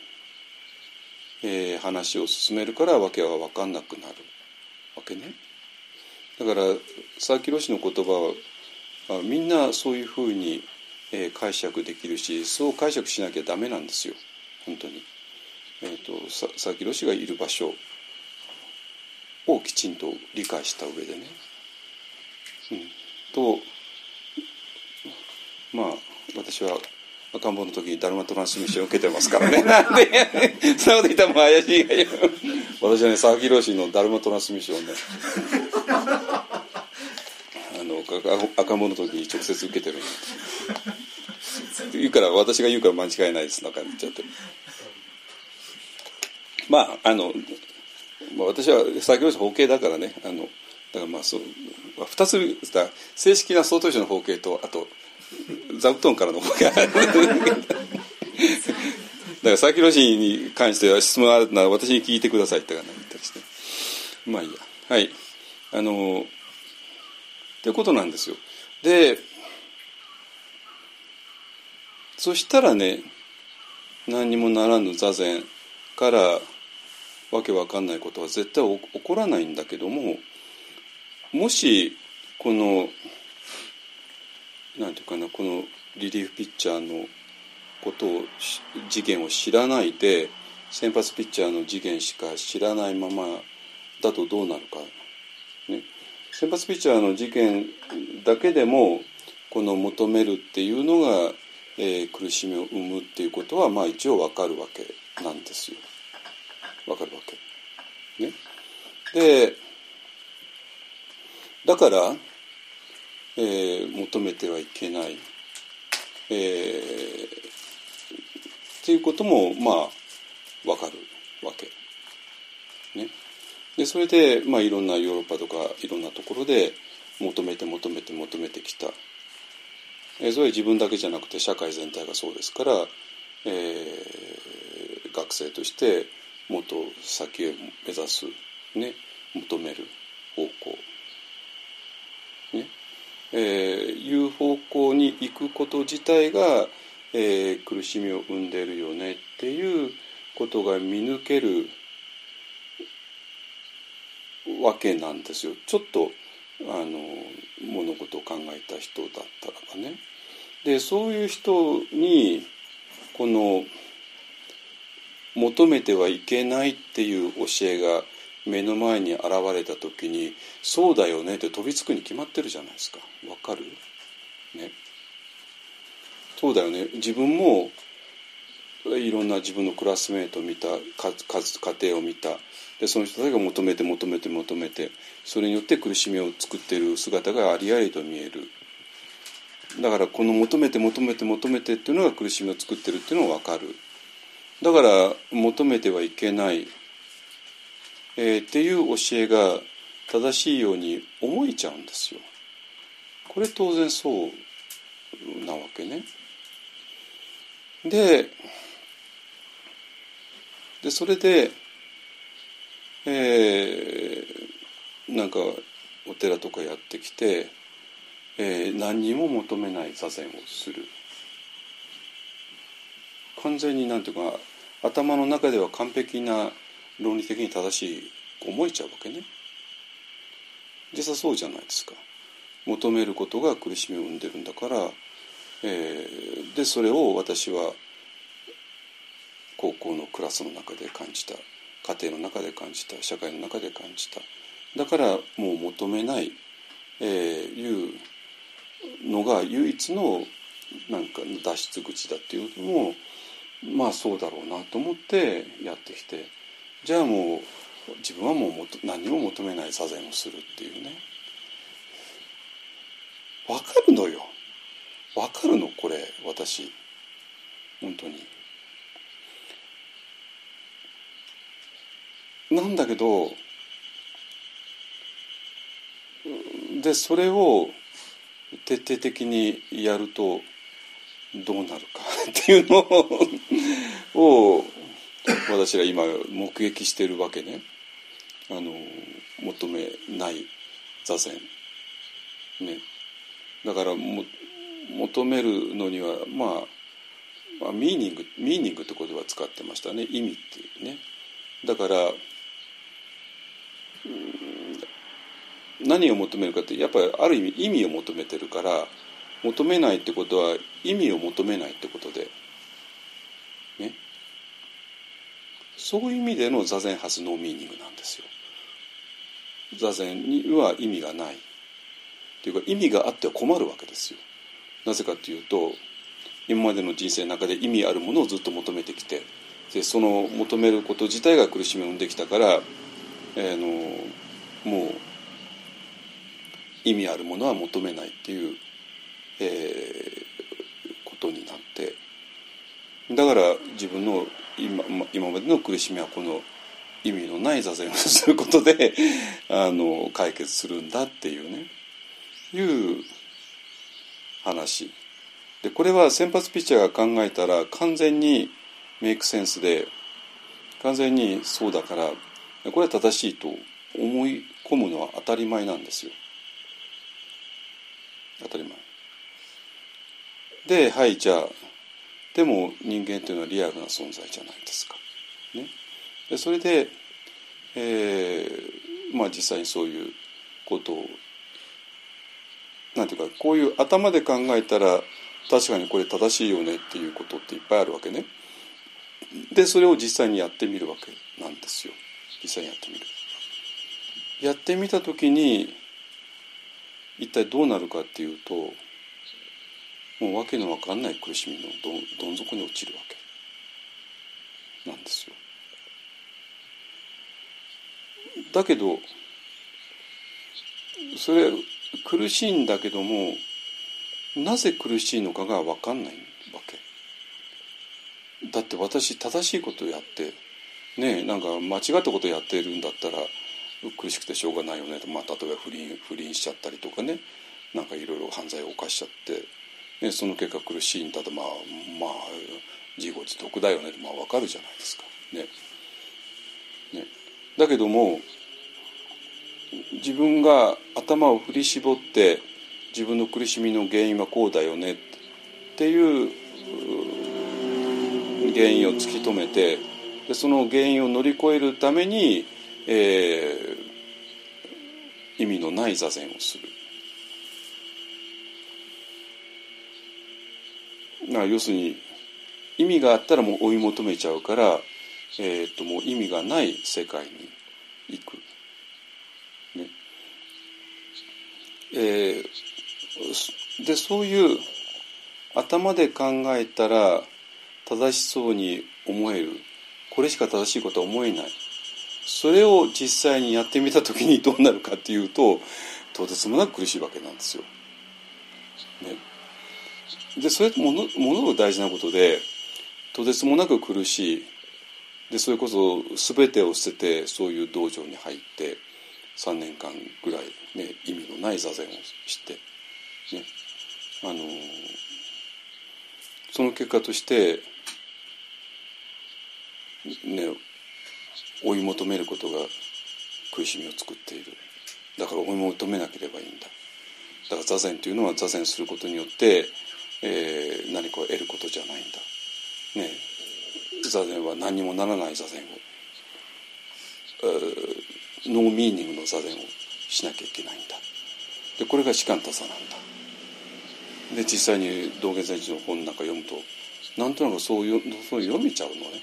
えー、話を進めるから訳は分かんなくなるわけね。だから佐々木ロシの言葉はみんなそういうふうに、えー、解釈できるしそう解釈しなきゃダメなんですよ本当に。えーと、と佐々木ロシがいる場所をきちんと理解した上でね。うん、とまあ私は赤ん坊の時ダルマトランスミッション受けてますからね。なんでそんなこと言ったらもう怪しいがよ私はね佐々木朗希のダルマトランスミッションをね。あの赤ん坊の時に直接受けてる。言うから私が言うから間違いないです。なんか言っちゃって。まああの、まあ、私は佐々木朗希法系だからね。あのだからまあそう2つ正式な総統書の法系とあと座布団からの方がだから佐々木氏に関しては質問あるなら私に聞いてくださいって言ったりして。まあいいや。はい。あのってことなんですよ。でそしたらね何にもならぬ座禅からわけわかんないことは絶対起こらないんだけどももしこのなんていうかなこのリリーフピッチャーのことを次元を知らないで先発ピッチャーの次元しか知らないままだとどうなるか、ね、先発ピッチャーの次元だけでもこの求めるっていうのが、えー、苦しみを生むっていうことはまあ一応わかるわけなんですよ。わかるわけ。ね。でだから、えー、求めてはいけない、えー、っていうこともまあわかるわけ。ね。でそれで、まあ、いろんなヨーロッパとかいろんなところで求めて求めて求めてきた。えー、それは自分だけじゃなくて社会全体がそうですから、えー、学生としてもっと先へ目指す、ね、求める方向、えー、いう方向に行くこと自体が、えー、苦しみを生んでるよねっていうことが見抜けるわけなんですよちょっとあの物事を考えた人だったらばね。でそういう人にこの求めてはいけないっていう教えが目の前に現れた時にそうだよねって飛びつくに決まってるじゃないですか。わかる？ね。そうだよね。自分もいろんな自分のクラスメートを見た家庭を見た。でその人たちが求めて求めて求めてそれによって苦しみを作っている姿がありありと見える。だからこの求めて求めて求めてっていうのが苦しみを作ってるっていうのが分かる。だから求めてはいけない、えー、っていう教えが正しいように思えちゃうんですよ。これ当然そうなわけね。ででそれで、えー、なんかお寺とかやってきて、えー、何にも求めない座禅をする。完全になんていうか頭の中では完璧な論理的に正しい思えちゃうわけね。実際そうじゃないですか。求めることが苦しみを生んでるんだから、えー、でそれを私は高校のクラスの中で感じた家庭の中で感じた社会の中で感じただからもう求めない、えー、いうのが唯一のなんか脱出口だっていうのもまあそうだろうなと思ってやってきてじゃあもう自分はもう何も求めない座禅をするっていうね。わかるのよ。わかるのこれ私。本当に。なんだけどでそれを徹底的にやるとどうなるかっていうのを 私ら今目撃してるわけね。あの求めない座禅ね。だからも求めるのには、まあ、まあミーニングミーニングって言葉使ってましたね。意味っていうね。だから何を求めるかってやっぱりある意味意味を求めてるから求めないってことは意味を求めないってことで。ね。そういう意味での座禅発ノーミーニングなんですよ。座禅には意味がない。っていうか意味があっては困るわけですよ。なぜかというと今までの人生の中で意味あるものをずっと求めてきてでその求めること自体が苦しみを生んできたから、えー、のもう意味あるものは求めないっていうえー、ことになって。だから自分の今今までの苦しみはこの意味のない座禅をすることであの解決するんだっていうね。いう話。でこれは先発ピッチャーが考えたら完全にメイクセンスで完全にそうだからこれは正しいと思い込むのは当たり前なんですよ。当たり前。ではいじゃあでも人間というのはリアルな存在じゃないですか。ね、でそれで、えーまあ、実際にそういうことをなんていうかこういう頭で考えたら確かにこれ正しいよねっていうことっていっぱいあるわけね。でそれを実際にやってみるわけなんですよ実際にやってみる。やってみた時に一体どうなるかっていうともう訳のわかんない苦しみのどどん底に落ちるわけ。なんですよ。だけどそれ苦しいんだけどもなぜ苦しいのかが分かんないわけ。だって私正しいことをやってねなんか間違ったことをやってるんだったら苦しくてしょうがないよねまあ、例えば不倫不倫しちゃったりとかね。なんかいろいろ犯罪を犯しちゃって、ね、その結果苦しいんだとまあまあ自業自得だよねまあ分かるじゃないですかね。ねだけども自分が頭を振り絞って自分の苦しみの原因はこうだよねっていう原因を突き止めてでその原因を乗り越えるために、えー、意味のない座禅をする。な要するに意味があったらもう追い求めちゃうから、えー、ともう意味がない世界に行く。ねえー、でそういう頭で考えたら正しそうに思えるこれしか正しいことは思えないそれを実際にやってみた時にどうなるかっていうととてつもなく苦しいわけなんですよ。でそれものものすごく大事なことでとてつもなく苦しい。でそれこそ全てを捨ててそういう道場に入って3年間ぐらい、ね、意味のない座禅をして、ね、あのその結果としてね追い求めることが苦しみを作っている。だから追い求めなければいいんだ。だから座禅というのは座禅することによって、えー、何かを得ることじゃないんだ。ね座禅は何にもならない座禅を。ノーミーニングの座禅をしなきゃいけないんだ。でこれが士官多さなんだ。で実際に道元禅師の本なんか読むとなんとなくそういうそう読めちゃうのね。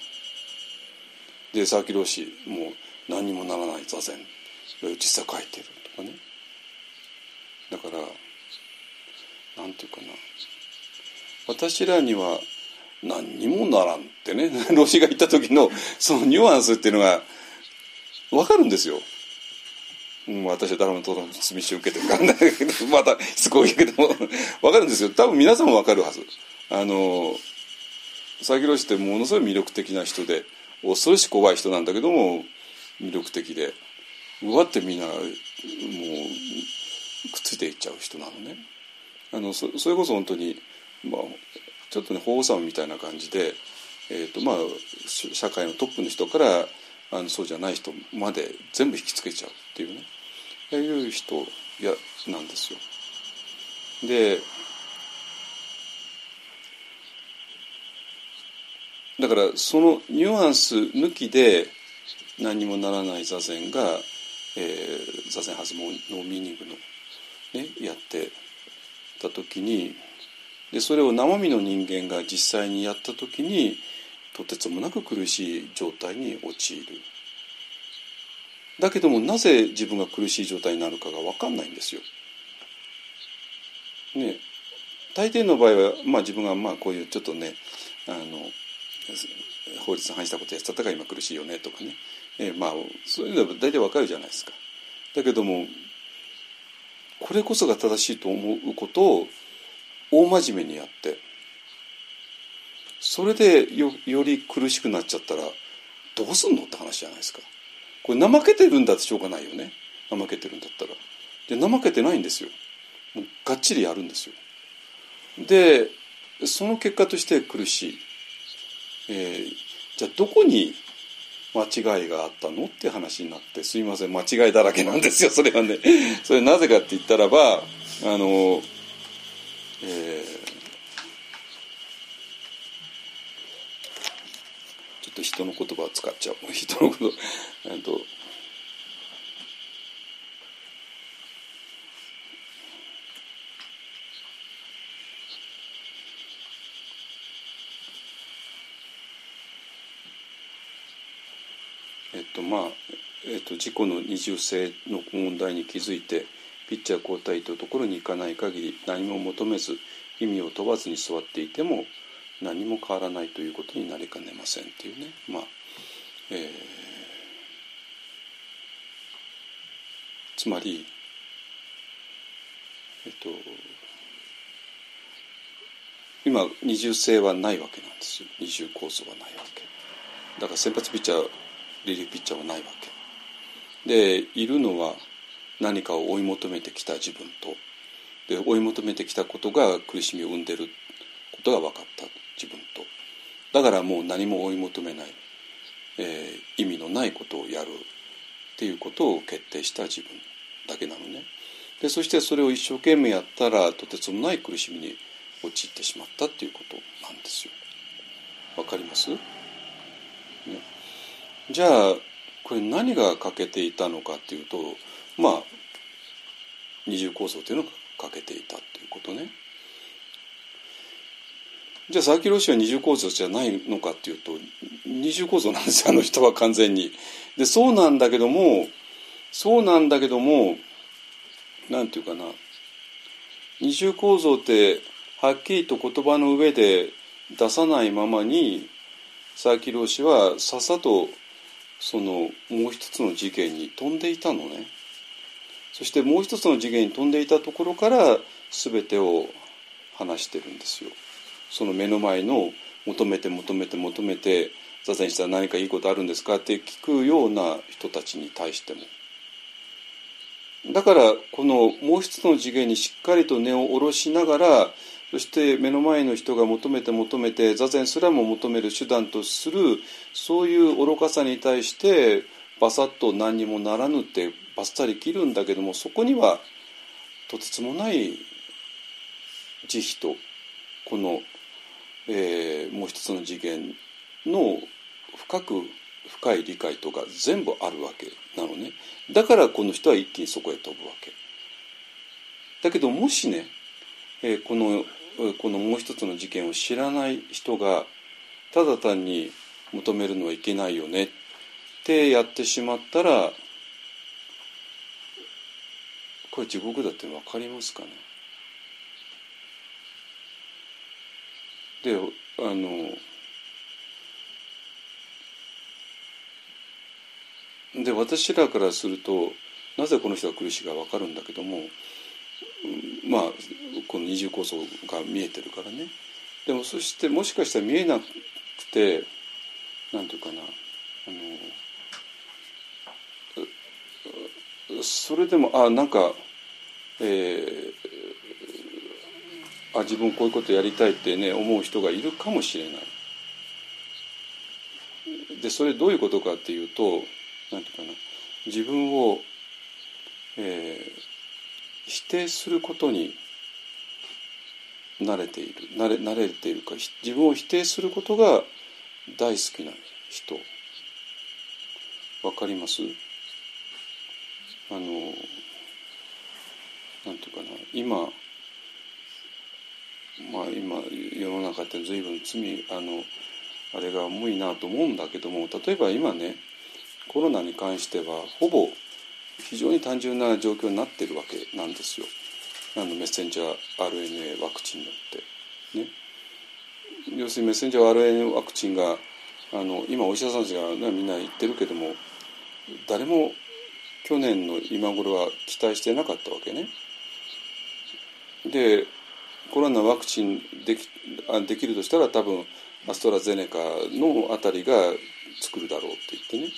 で佐々木老師もう何にもならない座禅実際書いてるとかね。だからなんていうかな。私らには何にもならんってね 老子が言った時のそのニュアンスっていうのが分かるんですよ。うん、私は誰もと罪し受けてるからけどまたしつこいけども分かるんですよ多分皆さんも分かるはず。あの佐々木朗ってものすごい魅力的な人で恐ろしく怖い人なんだけども魅力的でうわってみんなもうくっついていっちゃう人なのね。あのそそれこそ本当に、まあ、ちょっとね法皇様みたいな感じで、えーとまあ、社会のトップの人からあのそうじゃない人まで全部引きつけちゃうっていうねいう人やなんですよ。でだからそのニュアンス抜きで何にもならない座禅が、えー、座禅発ノーミーニングの、ね、やってた時にでそれを生身の人間が実際にやった時にとてつもなく苦しい状態に陥るだけどもなぜ自分が苦しい状態になるかが分かんないんですよ。ね大抵の場合は、まあ、自分がまあこういうちょっとねあの法律に反したことやっちゃったから今苦しいよねとかね、えー、まあそういうのは大体わかるじゃないですか。だけどもこれこそが正しいと思うことを大真面目にやって。それでよより苦しくなっちゃったらどうすんのって話じゃないですか。これ怠けてるんだってしょうがないよね。怠けてるんだったら。で怠けてないんですよ。もうがっちりやるんですよ。でその結果として苦しい、えー、じゃあどこに間違いがあったのって話になってすいません間違いだらけなんですよ。それはね。それなぜかって言ったらばあのえちょっと人の言葉を使っちゃう。人のこと。えっと。えっとまあ、えっと、自己の二重性の問題に気づいてピッチャー交代というところに行かない限り何も求めず意味を問わずに座っていても何も変わらないということになりかねませんっていうね。まあえー、つまりえっと今二重性はないわけなんですよ。二重構造はないわけ。だから先発ピッチャーリリーフピッチャーはないわけ。でいるのは何かを追い求めてきた自分と。で追い求めてきたことが苦しみを生んでることが分かった自分と。だからもう何も追い求めない、えー、意味のないことをやるっていうことを決定した自分だけなのね。でそしてそれを一生懸命やったらとてつもない苦しみに陥ってしまったっていうことなんですよ。わかります、ね、じゃあこれ何が欠けていたのかっていうとまあ二重構造というのが欠けていたっていうことね。じゃあ佐々木ロシは二重構造じゃないのかっていうと二重構造なんですよあの人は完全に。でそうなんだけどもそうなんだけどもなんていうかな二重構造ってはっきりと言葉の上で出さないままに佐々木朗氏はさっさとそのもう一つの次元に飛んでいたのねそしてもう一つの次元に飛んでいたところから全てを話してるんですよ。その目の前の求めて求めて求めて座禅したら何かいいことあるんですかって聞くような人たちに対しても。だからこのもう一つの次元にしっかりと根を下ろしながらそして目の前の人が求めて求めて座禅すらも求める手段とするそういう愚かさに対してバサッと何にもならぬってバッサリ切るんだけどもそこにはとてつもない慈悲とこの、えー、もう一つの次元の深く深い理解とか全部あるわけなのね。だからこの人は一気にそこへ飛ぶわけ。だけどもしね、えー、このこのもう一つの事件を知らない人がただ単に求めるのはいけないよね。ってやってしまったらこれ地獄だって分かりますかね？であので私らからするとなぜこの人が苦しいか分かるんだけどもまあこの二重構造が見えてるからね。でもそしてもしかしたら見えなくてなんていうかなあのそれでもあなんか、えー、あ自分こういうことやりたいってね思う人がいるかもしれない。でそれどういうことかっていうとなんていうかな。自分を、えー、否定することに慣れている。慣れ慣れているか自分を否定することが大好きな人。わかります？あのなんていうかな今まあ今世の中って随分罪あのあれが重いなと思うんだけども例えば今ねコロナに関してはほぼ非常に単純な状況になってるわけなんですよ。あのメッセンジャー RNA ワクチンによって。ね。要するにメッセンジャー RNA ワクチンがあの今お医者さんたちが、ね、みんな言ってるけども誰も去年の今頃は期待してなかったわけね。でコロナワクチンできできるとしたら多分アストラゼネカのあたりが作るだろうって言ってね。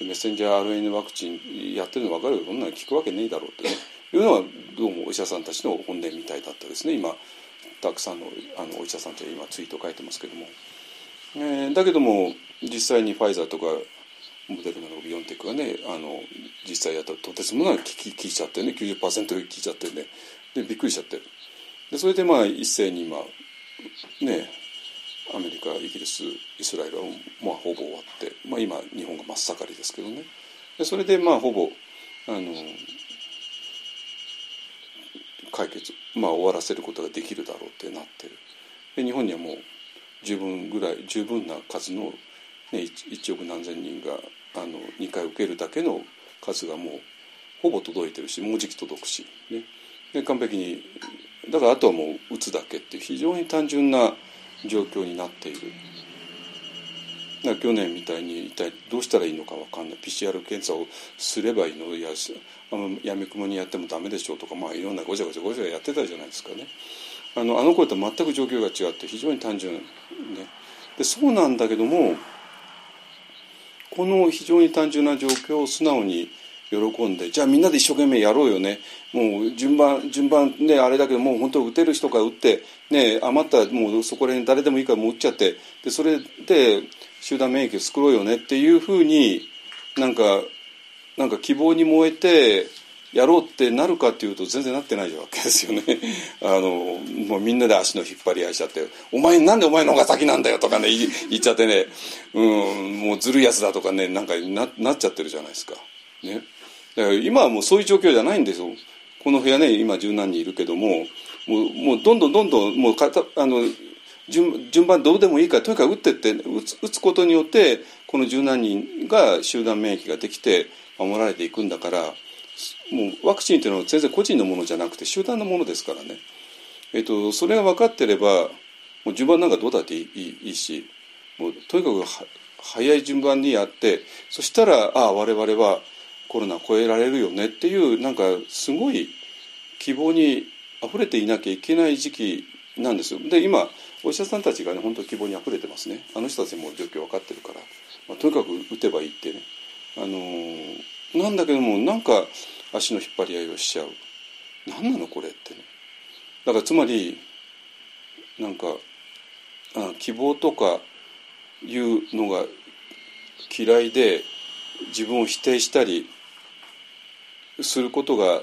メッセンジャー RNA ワクチンやってるの分かるけどこんなの聞くわけねえだろうってね。いうのはどうもお医者さんたちの本音みたいだったですね。今たくさんのあのお医者さんたち今ツイート書いてますけども、えー、だけども実際にファイザーとかモデルナのビオンテックがねあの実際やったらとてつもない効いちゃってね90%効いちゃってね。でびっくりしちゃって。でそれでまあ一斉に今ねアメリカイギリスイスラエルは、まあ、ほぼ終わって、まあ、今日本が真っ盛りですけどね。でそれでまあほぼあの解決、まあ、終わらせることができるだろうってなってる。で日本にはもう十分ぐらい十分な数の、ね、1, 億何千人があの2回受けるだけの数がもうほぼ届いてるしもうじき届くし、ね、で完璧にだからあとはもう打つだけっていう非常に単純な状況になっている。だ去年みたいに一体どうしたらいいのか分かんない。PCR 検査をすればいいの？やあのやみくもにやってもダメでしょうとか、まあ、いろんなごちゃごちゃごちゃやってたじゃないですかね。あのあの頃と全く状況が違って非常に単純、ね、でそうなんだけどもこの非常に単純な状況を素直に喜んでじゃあみんなで一生懸命やろうよね。もう順番順番ねあれだけどもう本当打てる人から打ってね余ったらもうそこら辺誰でもいいからもう打っちゃってでそれで集団免疫を作ろうよねっていうふうになんかなんか希望に燃えてやろうってなるかっていうと全然なってないわけですよね。あのもうみんなで足の引っ張り合いしちゃって「お前なんでお前の方が先なんだよ」とかね言っちゃってね、うん、もうずるいやつだとかねなんかななっちゃってるじゃないですか。ね、だから今はもうそういう状況じゃないんですよこの部屋ね今十何人いるけどももうもうどんどんどんどんもうかたあの順順番どうでもいいからとにかく打ってって打つ打つことによってこの十何人が集団免疫ができて守られていくんだからもうワクチンっていうのは全然個人のものじゃなくて集団のものですからね、えっと、それが分かってればもう順番なんかどうだっていいいいしもうとにかく早い順番にやってそしたらああ我々はコロナ超えられるよねっていうなんかすごい希望にあふれていなきゃいけない時期なんですよ。で今お医者さんたちがね本当希望にあふれてますね。あの人たちも状況分かってるから、まあ、とにかく打てばいいってね。あのー、なんだけどもなんか足の引っ張り合いをしちゃう。何なのこれってね。だからつまりなんかあ希望とかいうのが嫌いで自分を否定したりすることが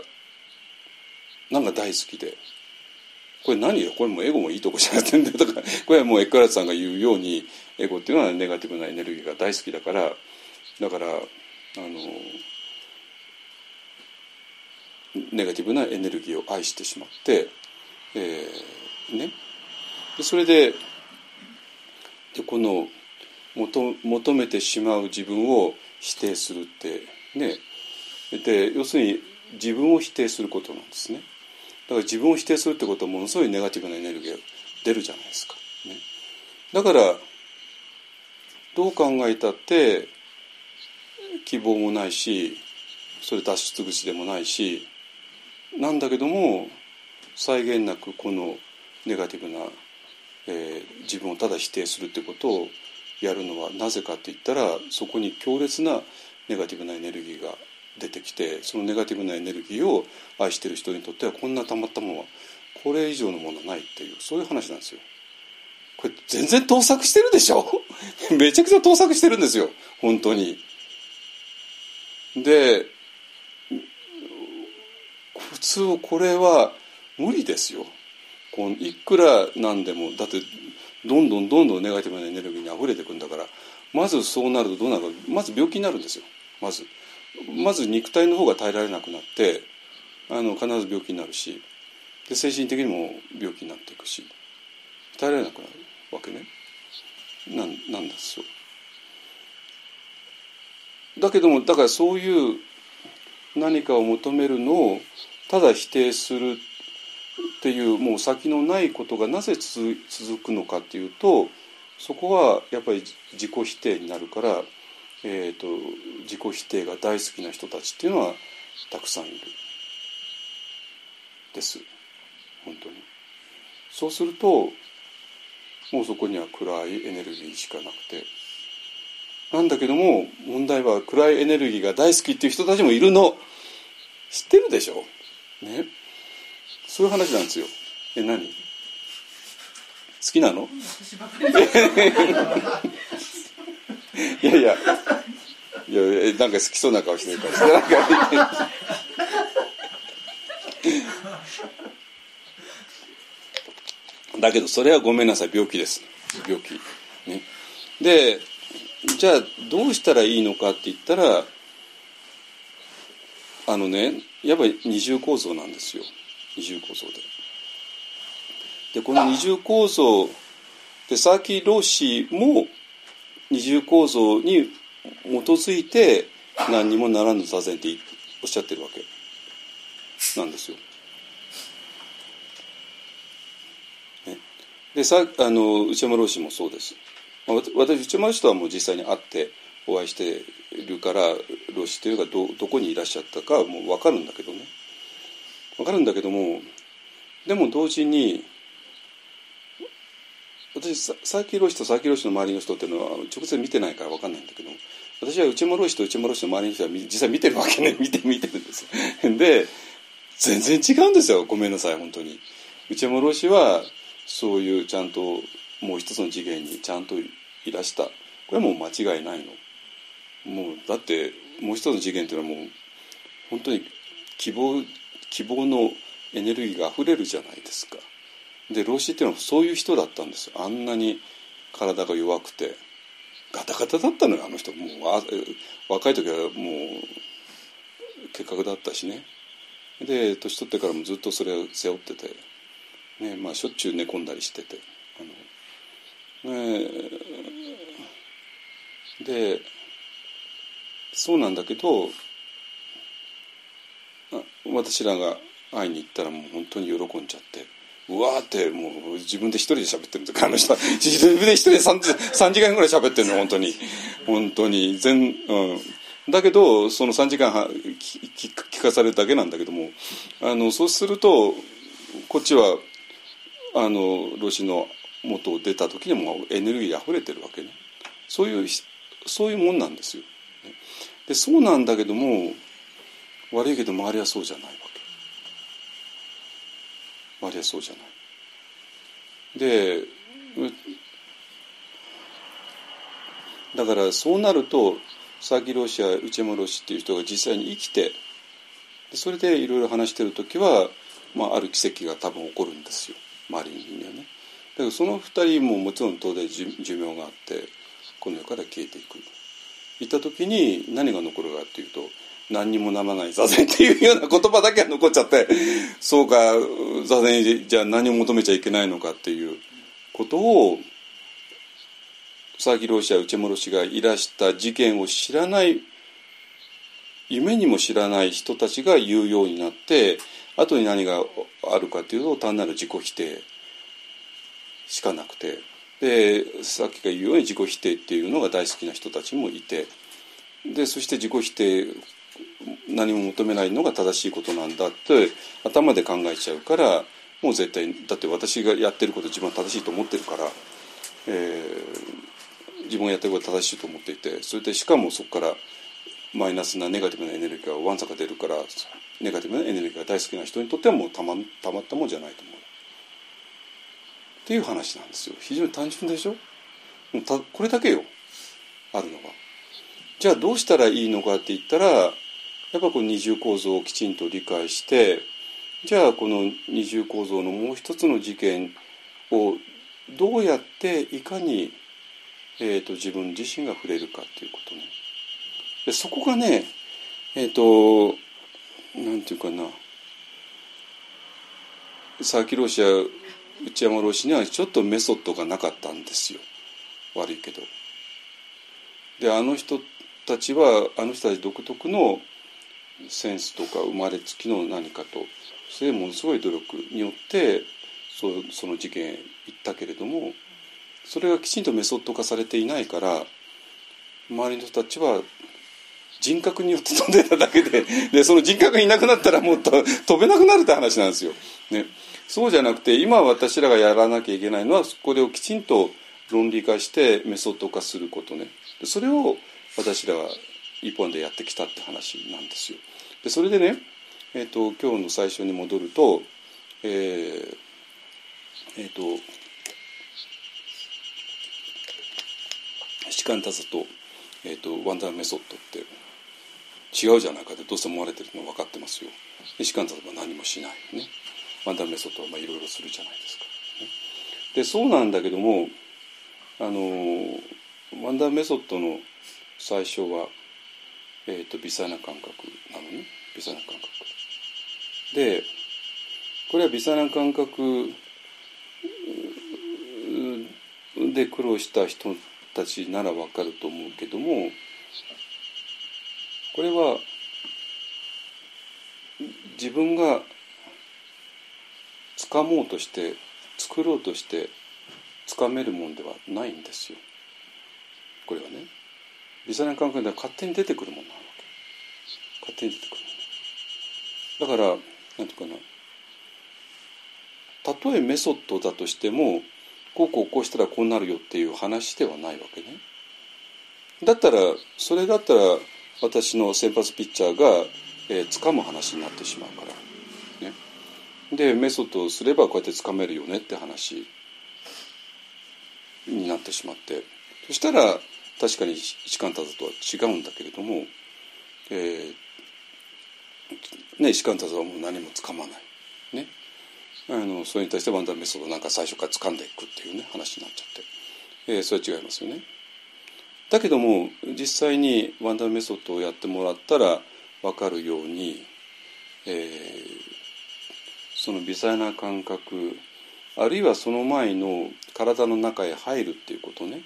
なんか大好きで。これ何よ？これもエゴもいいとこじゃなくてんだよ。とかこれはもうエッカラツさんが言うようにエゴっていうのはネガティブなエネルギーが大好きだから。だからあのネガティブなエネルギーを愛してしまって、えー、ね。でそれででこの求求めてしまう自分を否定するってね。で要するに自分を否定することなんですね。だから自分を否定するってことはものすごいネガティブなエネルギーが出るじゃないですか、ね、だからどう考えたって希望もないしそれ脱出口でもないしなんだけども際限なくこのネガティブな、えー、自分をただ否定するってことをやるのはなぜかって言ったらそこに強烈なネガティブなエネルギーが出てきてそのネガティブなエネルギーを愛してる人にとってはこんなたまったものはこれ以上のものはないっていうそういう話なんですよ。これ全然盗作してるでしょ？めちゃくちゃ盗作してるんですよ本当に。で普通これは無理ですよ。こいくらなんでもだってどんどんどんどんネガティブなエネルギーにあふれていくんだからまずそうなるとどうなるかまず病気になるんですよ。まず。まず肉体の方が耐えられなくなってあの必ず病気になるしで精神的にも病気になっていくし耐えられなくなるわけね。なんなんですよ。だけどもだからそういう何かを求めるのをただ否定するっていうもう先のないことがなぜ続くのかっていうとそこはやっぱり自己否定になるから、えーと、自己否定が大好きな人たちっていうのはたくさんいる。です。本当に。そうするともうそこには暗いエネルギーしかなくて。なんだけども問題は暗いエネルギーが大好きっていう人たちもいるの。知ってるでしょ。ね。そういう話なんですよ。え何？好きなの？いやいや。いやなんか好きそうな顔してるから。だけどそれはごめんなさい。病気です。病気。ね、でじゃあどうしたらいいのかって言ったらあのねやっぱり二重構造なんですよ二重構造で。でこの二重構造でサーキー老子も二重構造に基づいて何にもならぬ座禅っておっしゃってるわけなんですよ。ね、でさあの内山老師もそうです。私内山老師とはもう実際に会ってお会いしてるから老師というかどどこにいらっしゃったかもう分かるんだけどね。分かるんだけどもでも同時に私佐々木老師と佐々木老師の周りの人っていうのは直接見てないから分かんないんだけど私は内山老師と内山老師の周りの人は実際見てるわけね。見て見てるんですで全然違うんですよ。ごめんなさい本当に。内山老師はそういうちゃんともう一つの次元にちゃんといらした。これはもう間違いないの。もうだってもう一つの次元っていうのはもう本当に希望希望のエネルギーがあふれるじゃないですか。で老子っていうのはそういう人だったんですよ。あんなに体が弱くて。ガタガタだったのよあの人。もう若い時はもう結核だったしね。で年取ってからもずっとそれを背負ってて、ねまあ、しょっちゅう寝込んだりしてて。あの、ね、でそうなんだけど私らが会いに行ったらもう本当に喜んじゃってうわーってもう自分で一人で喋ってるんですあの人自分で一人で 3, 3時間ぐらい喋ってるの本当に。本当に。全、うん、だけどその3時間は聞聞かされるだけなんだけどもあのそうするとこっちはあのロシの元を出た時にもエネルギーあふれてるわけね。そういうそういうもんなんですよ。でそうなんだけども悪いけど周りはそうじゃないわけ。周りはそうじゃない。でだからそうなると佐々木老師や内山老師っていう人が実際に生きてそれでいろいろ話してる時は、まあ、ある奇跡が多分起こるんですよ。周りにはね。だけどその二人ももちろん当然寿命があってこの世から消えていく。いった時に何が残るかっていうと何にもならない座禅っていうような言葉だけが残っちゃってそうか座禅じゃあ何を求めちゃいけないのかっていうことを佐々木老師や内村氏がいらした事件を知らない夢にも知らない人たちが言うようになって後に何があるかっていうと単なる自己否定しかなくて。でさっきが言うように自己否定っていうのが大好きな人たちもいてでそして自己否定何も求めないのが正しいことなんだって頭で考えちゃうからもう絶対だって私がやってること自分は正しいと思ってるから、えー、自分がやってること正しいと思っていてそれでしかもそこからマイナスなネガティブなエネルギーがわんさか出るからネガティブなエネルギーが大好きな人にとってはもうたまたまったもんじゃないと思う。っていう話なんですよ非常に単純でしょ？これだけよあるのが。じゃあどうしたらいいのかって言ったらやっぱこの二重構造をきちんと理解してじゃあこの二重構造のもう一つの事件をどうやっていかに、えーと、自分自身が触れるかっていうことね。でそこがねえっ、ー、となんていうかなサーキロシア内山老師にはちょっとメソッドがなかったんですよ悪いけど。であの人たちはあの人たち独特のセンスとか生まれつきの何かとそれでものすごい努力によってそその事件へ行ったけれどもそれがきちんとメソッド化されていないから周りの人たちは人格によって飛んでただけででその人格いなくなったらもう飛べなくなるって話なんですよ。ね、そうじゃなくて今私らがやらなきゃいけないのはこれをきちんと論理化してメソッド化することね。それを私らは一本でやってきたって話なんですよ。でそれでね、えーと、今日の最初に戻るとえー、えー、と士官多さと,、えーと、ワンダーメソッドって違うじゃないかってどうせ思われてるの分かってますよ。で士官多さは何もしないね。ワンダーメソッドはまあいろいろするじゃないですか。でそうなんだけどもあのワンダーメソッドの最初は、えーと、微細な感覚なのね。微細な感覚。でこれは微細な感覚で苦労した人たちならわかると思うけどもこれは自分が掴もうとして作ろうとして掴めるもんではないんですよ。これはね。微細な感覚では勝手に出てくるものなわけ。勝手に出てくるもの。だから何て言うかな。たとえメソッドだとしてもこうこうこうしたらこうなるよっていう話ではないわけね。だったらそれだったら私の先発ピッチャーが、えー、掴む話になってしまうから。でメソッドをすればこうやって掴めるよねって話になってしまってそしたら確かに一貫タザとは違うんだけれども、えーね、石貫タザはもう何もつかまない。ね、あのそれに対してワンダーメソッドなんか最初から掴んでいくっていうね話になっちゃって、えー、それは違いますよね。だけども実際にワンダーメソッドをやってもらったら分かるように、えー、その微細な感覚あるいはその前の体の中へ入るっていうことね、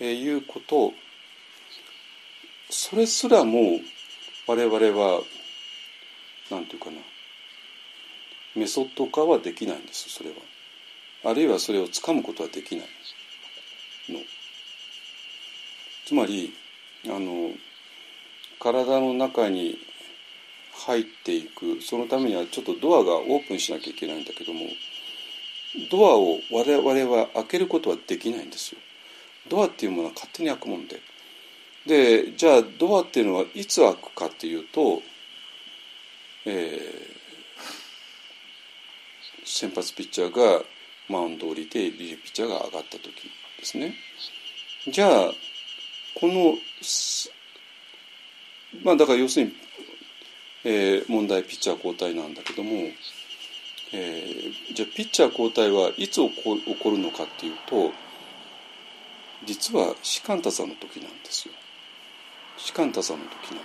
え、いうことそれすらも我々は何て言うかなメソッド化はできないんですそれは。あるいはそれをつかむことはできないの。つまりあの体の中に入っていくそのためにはちょっとドアがオープンしなきゃいけないんだけどもドアを我々は開けることはできないんですよ。ドアっていうものは勝手に開くもんで。でじゃあドアっていうのはいつ開くかっていうと、えー、先発ピッチャーがマウンドを降りてリリーピッチャーが上がった時ですね。じゃあこのまあだから要するに、えー、問題ピッチャー交代なんだけどもえー、じゃあピッチャー交代はいつ起こ起こるのかっていうと実は士官多座の時なんですよ。士官多座の時な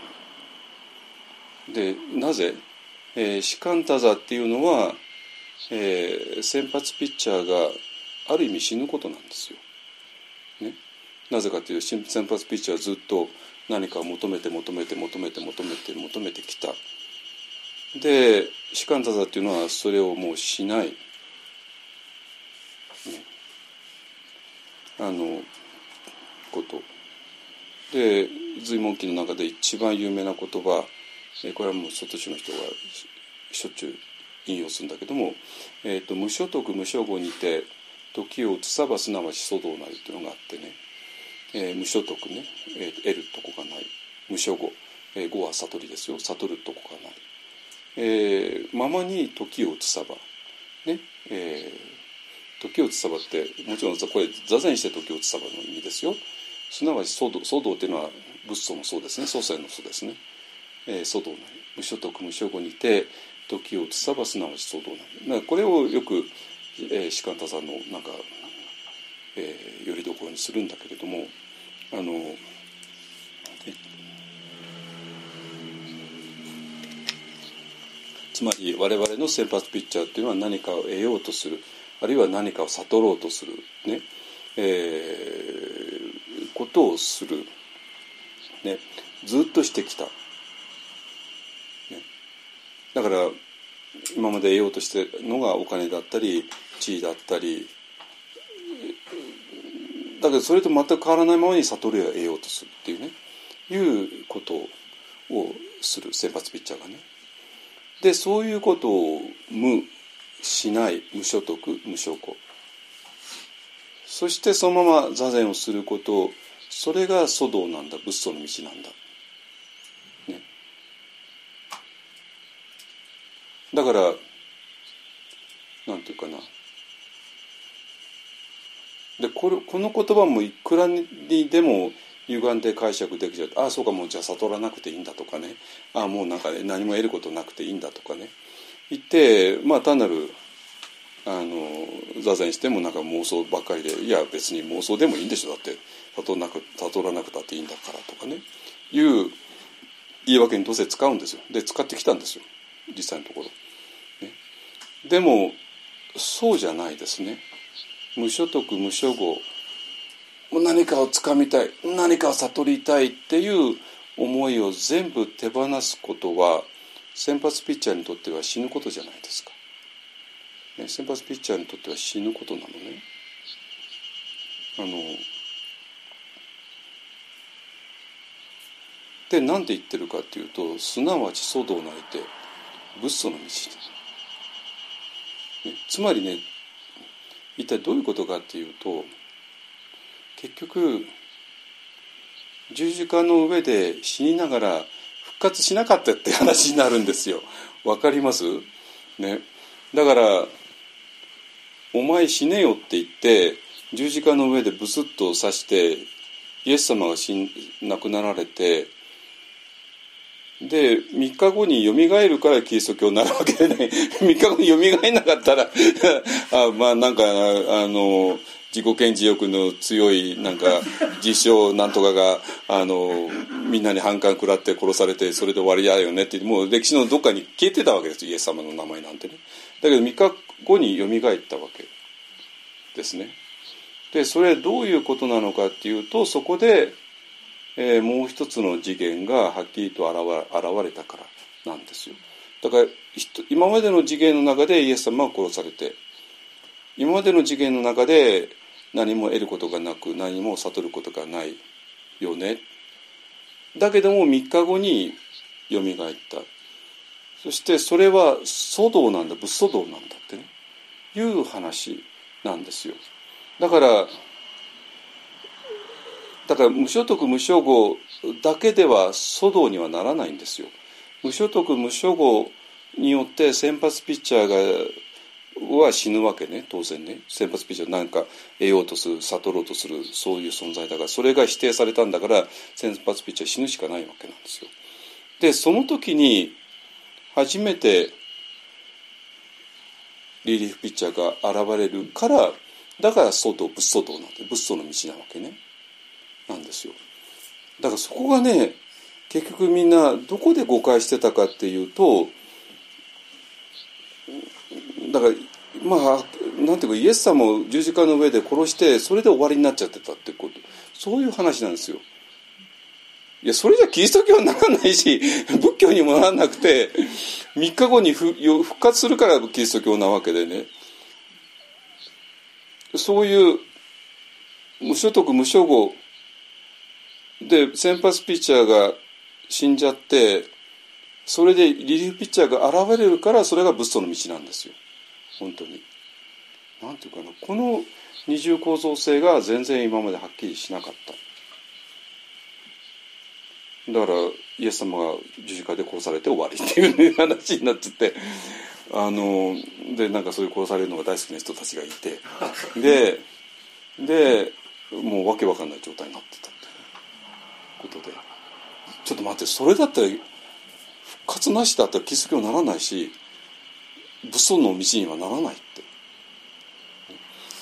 の。でなぜ、えー、士官多座っていうのは、えー、先発ピッチャーがある意味死ぬことなんですよ。ね、なぜかというと先発ピッチャーはずっと何かを求めて求めて求めて求めて求めてきた。で士官多座っていうのはそれをもうしない、ね、あのこと。で随文記の中で一番有名な言葉。これはもう外地の人がしょっちゅう引用するんだけども「えーと、無所得無所語にて時を移さばすなわち祖道なり」っていうのがあってね、えー、無所得ね、えー、得るとこがない。無所語、えー、語は悟りですよ。悟るとこがない。えー、ままに時を移さば。ね。えー、時を移さばってもちろんこれ座禅して時を移さばの意味ですよ。すなわち騒動騒動っていうのは仏祖もそうですね。祖先の祖ですね、えー、騒動なり無所得無所語にて時を移さばすなわち騒動なりこれをよく、えー、士官多さんのなんか、えー、よりどころにするんだけれどもあのつまり我々の先発ピッチャーっていうのは何かを得ようとする。あるいは何かを悟ろうとする。ね、えー、ことをする、ね、ずっとしてきた、ね、だから今まで得ようとしてるのがお金だったり地位だったりだけどそれと全く変わらないままに悟りを得ようとするっていうね。いうことをする先発ピッチャーがね。でそういうことを無しない無所得無所故そしてそのまま座禅をすることそれが祖道なんだ。仏祖の道なんだ、ね、だからなんていうかな。でこれこの言葉もいくらにでも歪んで解釈できちゃってああそうかもうじゃあ悟らなくていいんだとかね。ああもうなんか、何も得ることなくていいんだとかね。言ってまあ単なるあの座禅してもなんか妄想ばっかりでいや別に妄想でもいいんでしょ。だって悟らなく悟らなくたっていいんだからとかね。いう言い訳にどうせ使うんですよ。で使ってきたんですよ。実際のところ。ね、でもそうじゃないですね。無所得無所語何かをつかみたい何かを悟りたいっていう思いを全部手放すことは先発ピッチャーにとっては死ぬことじゃないですか。ね、先発ピッチャーにとっては死ぬことなのね。あので何て言ってるかっていうとすなわち祖道なりて仏祖の道、ね、つまりね一体どういうことかっていうと結局十字架の上で死にながら復活しなかったって話になるんですよ。わかります？ね。だから「お前死ねよ」って言って十字架の上でブスッと刺してイエス様が死亡くなられてで3日後によみがえるからキリスト教になるわけでね3 日後によみがえらなかったら あまあなんかあの自己顕示欲の強いなんか 自称なんとかがあのみんなに反感食らって殺されてそれで終わりだよねってもう歴史のどっかに消えてたわけですイエス様の名前なんてね。だけど3日後によみがえったわけ。ですね。でそれどういうことなのかっていうとそこで、えー、もう一つの次元がはっきりと現れたからなんですよ。だから今までの次元の中でイエス様は殺されて今までの次元の中で何も得ることがなく何も悟ることがないよね。だけども3日後によみがえった。そしてそれは祖道なんだ。仏祖道なんだってね。いう話なんですよ。だからだから無所得無所語だけでは祖道にはならないんですよ。無所得無所語によって先発ピッチャーがは死ぬわけね。当然ね。先発ピッチャー何か得ようとする悟ろうとするそういう存在だからそれが否定されたんだから先発ピッチャー死ぬしかないわけなんですよ。でその時に初めてリリーフピッチャーが現れるからだから外仏外なんて仏祖の道なわけね。なんですよ。だからそこがね結局みんなどこで誤解してたかっていうとだからまあなんていうかイエス様を十字架の上で殺してそれで終わりになっちゃってたってことそういう話なんですよ。いやそれじゃキリスト教にならないし仏教にもならなくて3日後に復活するからキリスト教なわけでねそういう無所得無所語で先発ピッチャーが死んじゃってそれでリリーフピッチャーが現れるからそれが仏祖の道なんですよ。本当に。なんていうかな。この二重構造性が全然今まではっきりしなかった。だからイエス様が十字架で殺されて終わりっていう話になってて。あのでなんかそういう殺されるのが大好きな人たちがいて。ででもうわけわかんない状態になってた。ことで。ちょっと待ってそれだったら復活なしだったらキリスト教にならないし武装の道にはならないって。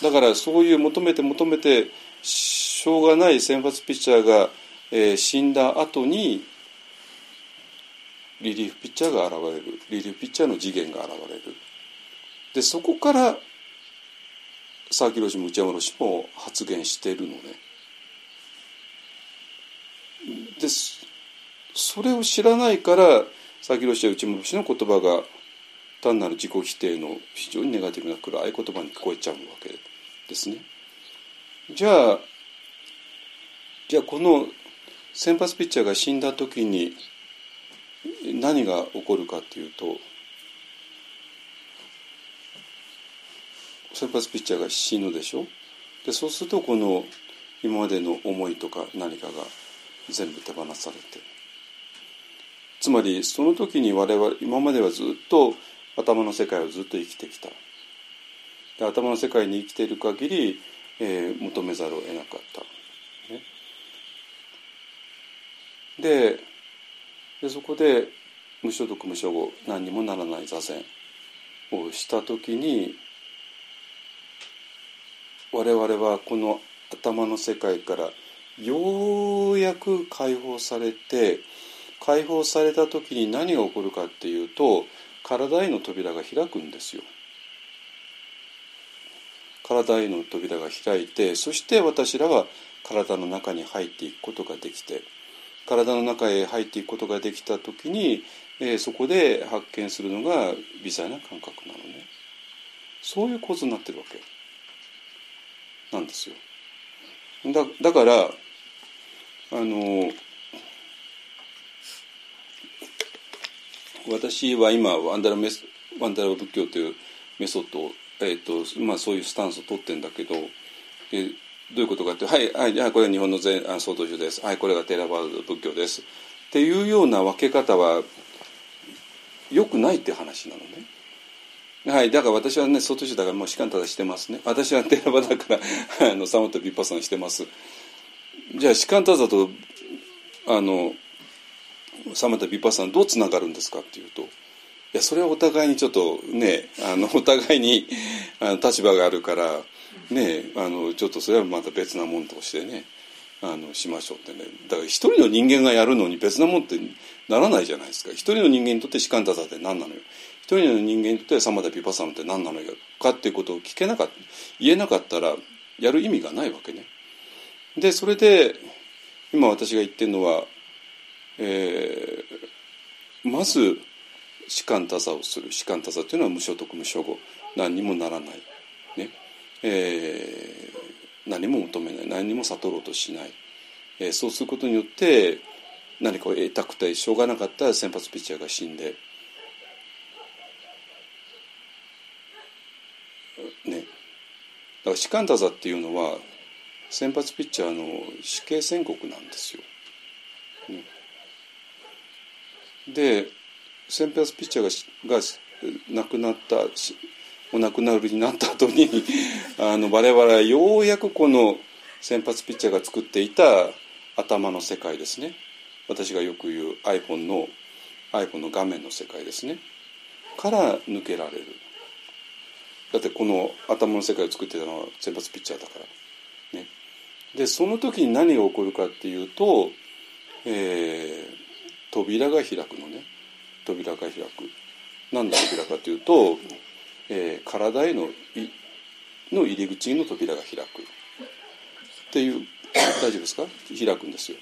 だからそういう求めて求めてしょうがない先発ピッチャーが、えー、死んだ後にリリーフピッチャーが現れる。リリーフピッチャーの次元が現れる。でそこから佐々木朗氏も内山朗氏も発言してるのね。でそれを知らないから佐々木朗氏や内山氏の言葉が単なる自己否定の非常にネガティブな暗い言葉に聞こえちゃうわけですね。じゃあじゃあこの先発ピッチャーが死んだ時に何が起こるかっていうと先発ピッチャーが死ぬでしょ？でそうするとこの今までの思いとか何かが全部手放されて。つまりその時に我々今まではずっと頭の世界をずっと生きてきた。で頭の世界に生きている限り、えー、求めざるを得なかった、ね、ででそこで無所得無所語何にもならない座禅をした時に我々はこの頭の世界からようやく解放されて解放された時に何が起こるかっていうと体への扉が開くんですよ。体への扉が開いてそして私らは体の中に入っていくことができて体の中へ入っていくことができた時に、えー、そこで発見するのが微細な感覚なのねそういう構図になってるわけなんですよだだからあの私は今ワンダラメスワンダラ仏教というメソッドを、えーとまあ、そういうスタンスを取ってんだけどでどういうことかってはいはいこれは日本の禅総統宗です。はいこれがテラバード仏教です。っていうような分け方はよくないって話なのね。はい、だから私はね総統宗だからもう士官ただしてますね。私はテラバだから あのサマとビッパさんしてます。じゃあ士官ただとあのサマタビパさんどうつながるんですかっていうといやそれはお互いにちょっとねあのお互いにあの立場があるからねあのちょっとそれはまた別なもんとしてねあのしましょうってね。だから一人の人間がやるのに別なもんってならないじゃないですか。一人の人間にとって士官多座って何なのよ。一人の人間にとってサマダピパサムって何なのよ。かっていうことを聞けなかった言えなかったらやる意味がないわけね。でそれで今私が言ってるのは、えー、まず士官多座をする。士官多座というのは無所得無所護何にもならない。ね。えー、何も求めない。何にも悟ろうとしない、えー、そうすることによって何かを得たくてしょうがなかった先発ピッチャーが死んで、ね、だから士官多座っていうのは先発ピッチャーの死刑宣告なんですよ。で先発ピッチャーがが亡くなったお亡くなりになった後に あの我々はようやくこの先発ピッチャーが作っていた頭の世界ですね。私がよく言う iPhone の iPhone の画面の世界ですね。から抜けられる。だってこの頭の世界を作っていたのは先発ピッチャーだから。でその時に何が起こるかっていうと、えー、扉が開くのね。扉が開く。何の扉かというとえー、体へのの入り口の扉が開く。っていう大丈夫ですか？開くんですよ。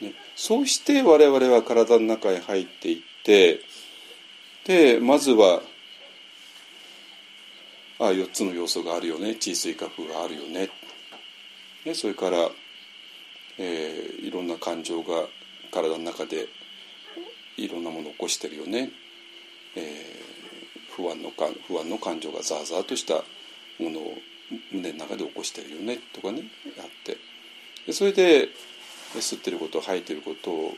ね、そうして我々は体の中へ入っていってでまずはあ4つの要素があるよね。地水化風があるよね。ねそれから、えー、いろんな感情が体の中でいろんなものを起こしてるよね、えー不安のか不安の感情がザーザーとしたものを胸の中で起こしてるよねとかねやってでそれで吸ってること吐いてることを、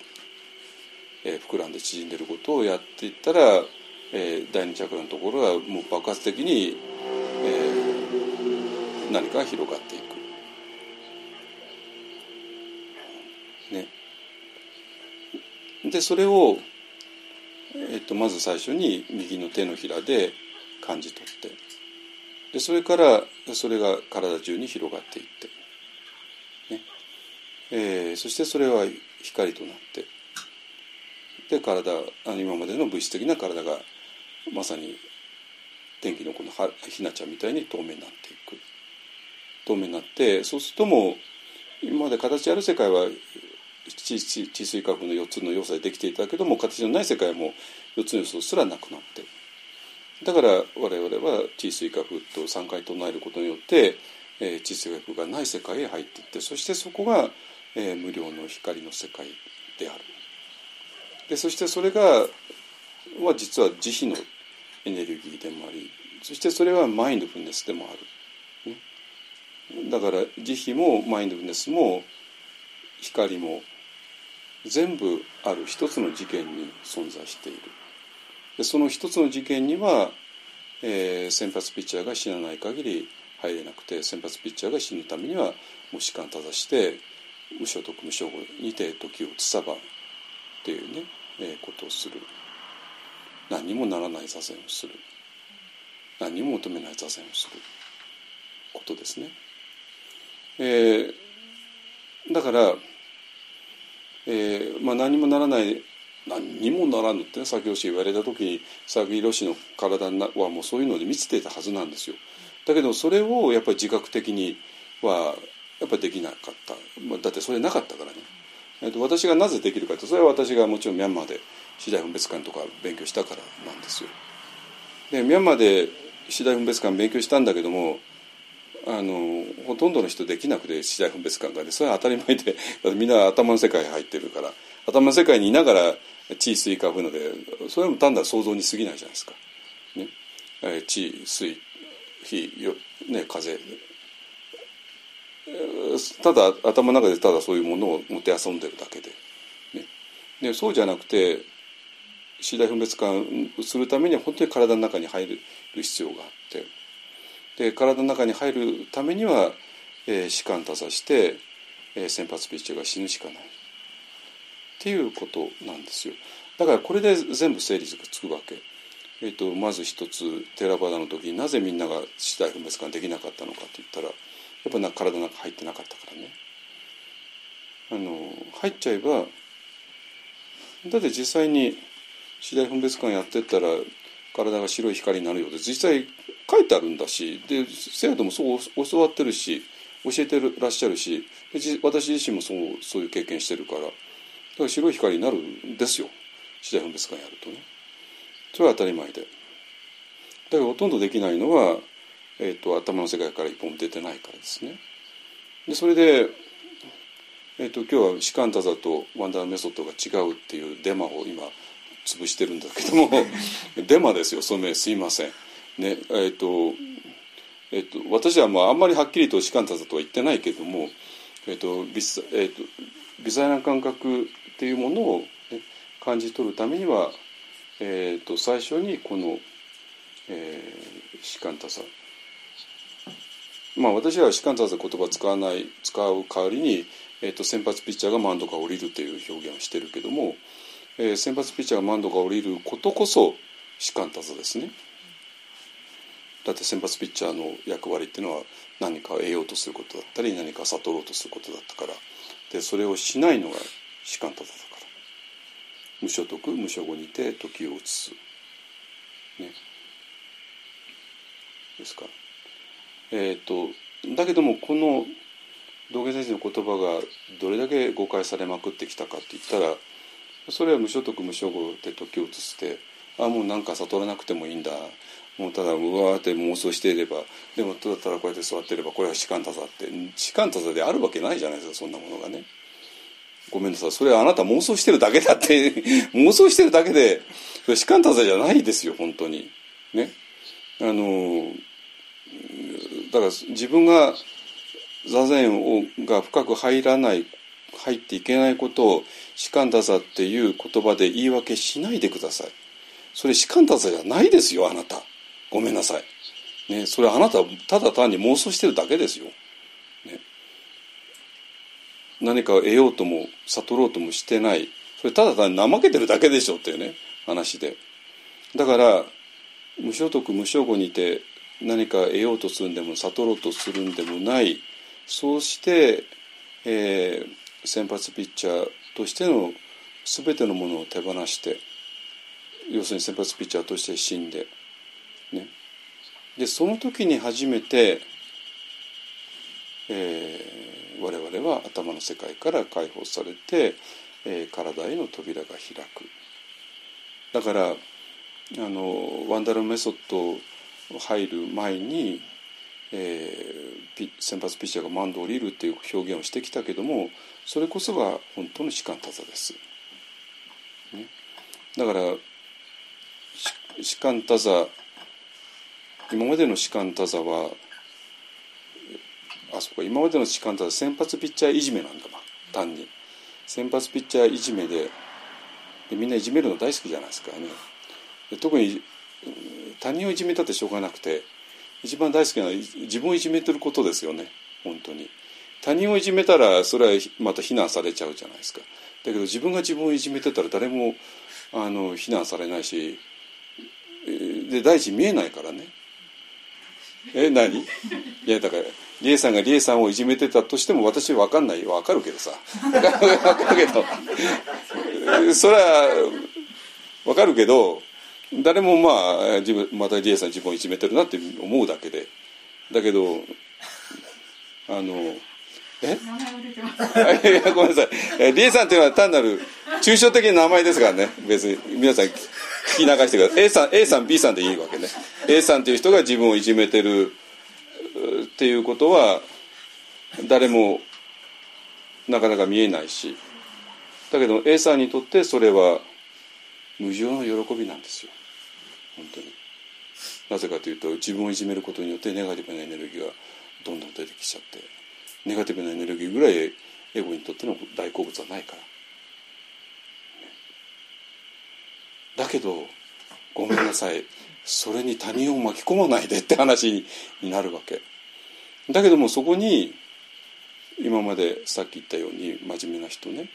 えー、膨らんで縮んでることをやっていったら、えー、第二チャクラのところはもう爆発的に、えー、何かが広がっていく。でそれをえっと、まず最初に右の手のひらで感じ取ってでそれからそれが体中に広がっていって、ね。えー、そしてそれは光となってで体あの今までの物質的な体がまさに天気のこのひなちゃんみたいに透明になっていく。透明になってそうするともう今まで形ある世界は地水化風の4つの要素でできていたけども形のない世界も4つの要素すらなくなってだから我々は地水化風と3回唱えることによって、えー、地水化風がない世界へ入っていってそしてそこが、えー、無料の光の世界である。でそしてそれがは実は慈悲のエネルギーでもありそしてそれはマインドフルネスでもある、ね、だから慈悲もマインドフルネスも光も全部ある一つの事件に存在している。でその一つの事件には、えー、先発ピッチャーが死なない限り入れなくて先発ピッチャーが死ぬためにはもう士官正して無所得無所護にて時をつさばっていうね、えー、ことをする。何にもならない座禅をする。何にも求めない座禅をする。ことですね。えー、だから、えーまあ、何もならない何にもならぬってね先ほど言われた時に佐々木氏の体はもうそういうので満ちていたはずなんですよ。だけどそれをやっぱり自覚的にはやっぱりできなかった、まあ、だってそれなかったからね。えっと私がなぜできるかってそれは私がもちろんミャンマーで次第分別館とか勉強したからなんですよ。でミャンマーで次第分別館勉強したんだけどもあのほとんどの人できなくて次第分別感がでそれは当たり前で みんな頭の世界に入ってるから頭の世界にいながら地位水火風のでそれも単なる想像に過ぎないじゃないですか。ね。えー、地水火よ、ね、風。ただ頭の中でただそういうものを持って遊んでるだけで,、ね、でそうじゃなくて次第分別感するためには本当に体の中に入る必要があってで体の中に入るためには、え、士官多座して、えー、先発ピッチャーが死ぬしかない。っていうことなんですよ。だからこれで全部整理がつくわけ。えーと、まず一つテラバダの時になぜみんなが死体分別感できなかったのかって言ったらやっぱな体の中入ってなかったからね。あの入っちゃえばだって実際に死体分別感やってったら体が白い光になるようで実際書いてあるんだしで生徒もそう教わってるし教えてらっしゃるし私自身もそうそういう経験してるからだから白い光になるんですよ。死体分別感やるとね。それは当たり前で。だけどほとんどできないのは、えーと、頭の世界から一本出てないからですね。でそれで、えーと、今日は士官多座とワンダーメソッドが違うっていうデマを今潰してるんだけども。デマですよそのすいません。ねえっ、ー、とえーと、私はまああんまりはっきりと士官多座とは言ってないけども、えーと微えーと、微細な感覚っていうものを、ね、感じ取るためにはえーと、最初にこの、えー、士官多さ。まあ私は士官多さ言葉使わない使う代わりに、えーと、先発ピッチャーがマウンドが降りるという表現をしてるけども、えー、先発ピッチャーがマウンドが降りることこそ士官多さですね。だって先発ピッチャーの役割っていうのは何かを得ようとすることだったり何か悟ろうとすることだったからでそれをしないのが士官多さだから無所得無所後にて時を移す。ね。ですか。えっ、ー、とだけどもこの道元先生の言葉がどれだけ誤解されまくってきたかって言ったらそれは無所得無所後で時を移してあもうなんか悟らなくてもいいんだ。もうただうわーって妄想していればでもただただこうやって座ってればこれは士官多座って。士官多座であるわけないじゃないですかそんなものがね。ごめんなさい。それはあなた妄想してるだけだって 妄想してるだけでそれ士官多座じゃないですよ本当に。ね。あのだから自分が座禅をが深く入らない入っていけないことを士官多座っていう言葉で言い訳しないでください。それ士官多座じゃないですよあなた。ごめんなさい。ねそれあなたただ単に妄想してるだけですよ。ね。何かを得ようとも悟ろうともしてない。それただ単に怠けてるだけでしょっていうね話で。だから無所得無所後にて何か得ようとするんでも悟ろうとするんでもない。そうして、えー、先発ピッチャーとしての全てのものを手放して要するに先発ピッチャーとして死んで、ね、でその時に初めて、えー我々は頭の世界から解放されて、えー、体への扉が開く。だからあのワンダルメソッド入る前に、えー、先発ピッチャーがマウンドを降りるっていう表現をしてきたけどもそれこそが本当の士官多座です。ね、だから士官多座今までの士官多座はあそこ今までの時間とは先発ピッチャーいじめなんだま単に。先発ピッチャーいじめででみんないじめるの大好きじゃないですかね。特に他人をいじめたってしょうがなくて一番大好きなのは自分をいじめてることですよね。本当に。他人をいじめたらそれはまた非難されちゃうじゃないですか。だけど自分が自分をいじめてたら誰もあの非難されないしで第一見えないからね。え何？いやだからリエさんがリエさんをいじめてたとしても私分かんない。よ分かるけどさ。分かるけど。それは分かるけど誰もまあ自分またリエさん自分をいじめてるなって思うだけで。だけどあのえ？いやごめんなさい。えリエさんっていうのは単なる抽象的な名前ですからね。別に皆さん聞き流してください。A さん A さん B さんでいいわけね。A さんっていう人が自分をいじめてるっていうことは誰もなかなか見えないし。だけど A さんにとってそれは無常の喜びなんですよ。本当に。なぜかというと自分をいじめることによってネガティブなエネルギーがどんどん出てきちゃってネガティブなエネルギーぐらいエゴにとっての大好物はないから。だけどごめんなさい。それに他人を巻き込まないでって話になるわけ。だけどもそこに今までさっき言ったように真面目な人ね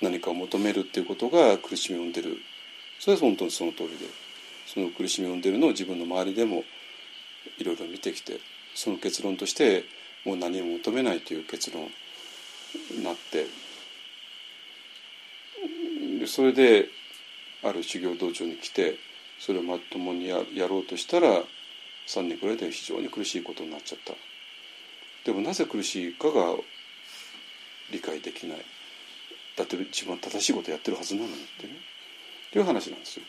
何かを求めるっていうことが苦しみを生んでる。それは本当にその通りで。その苦しみを生んでるのを自分の周りでもいろいろ見てきてその結論としてもう何も求めないという結論になってでそれである修行道場に来てそれをまともにやろうとしたら3年くらいで非常に苦しいことになっちゃった。でもなぜ苦しいかが理解できない。だって自分は正しいことやってるはずなのにってね。っていう話なんですよ。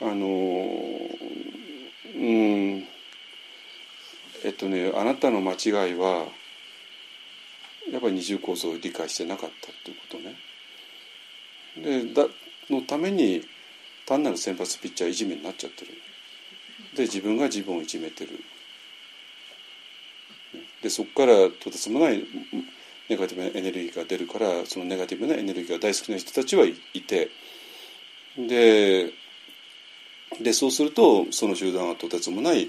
あのうん。えっとねあなたの間違いはやっぱり二重構造を理解してなかったっていうことね。でだのために単なる先発ピッチャーいじめになっちゃってる。で自分が自分をいじめてる。でそこからとてつもないネガティブなエネルギーが出るからそのネガティブなエネルギーが大好きな人たちはいてででそうするとその集団はとてつもない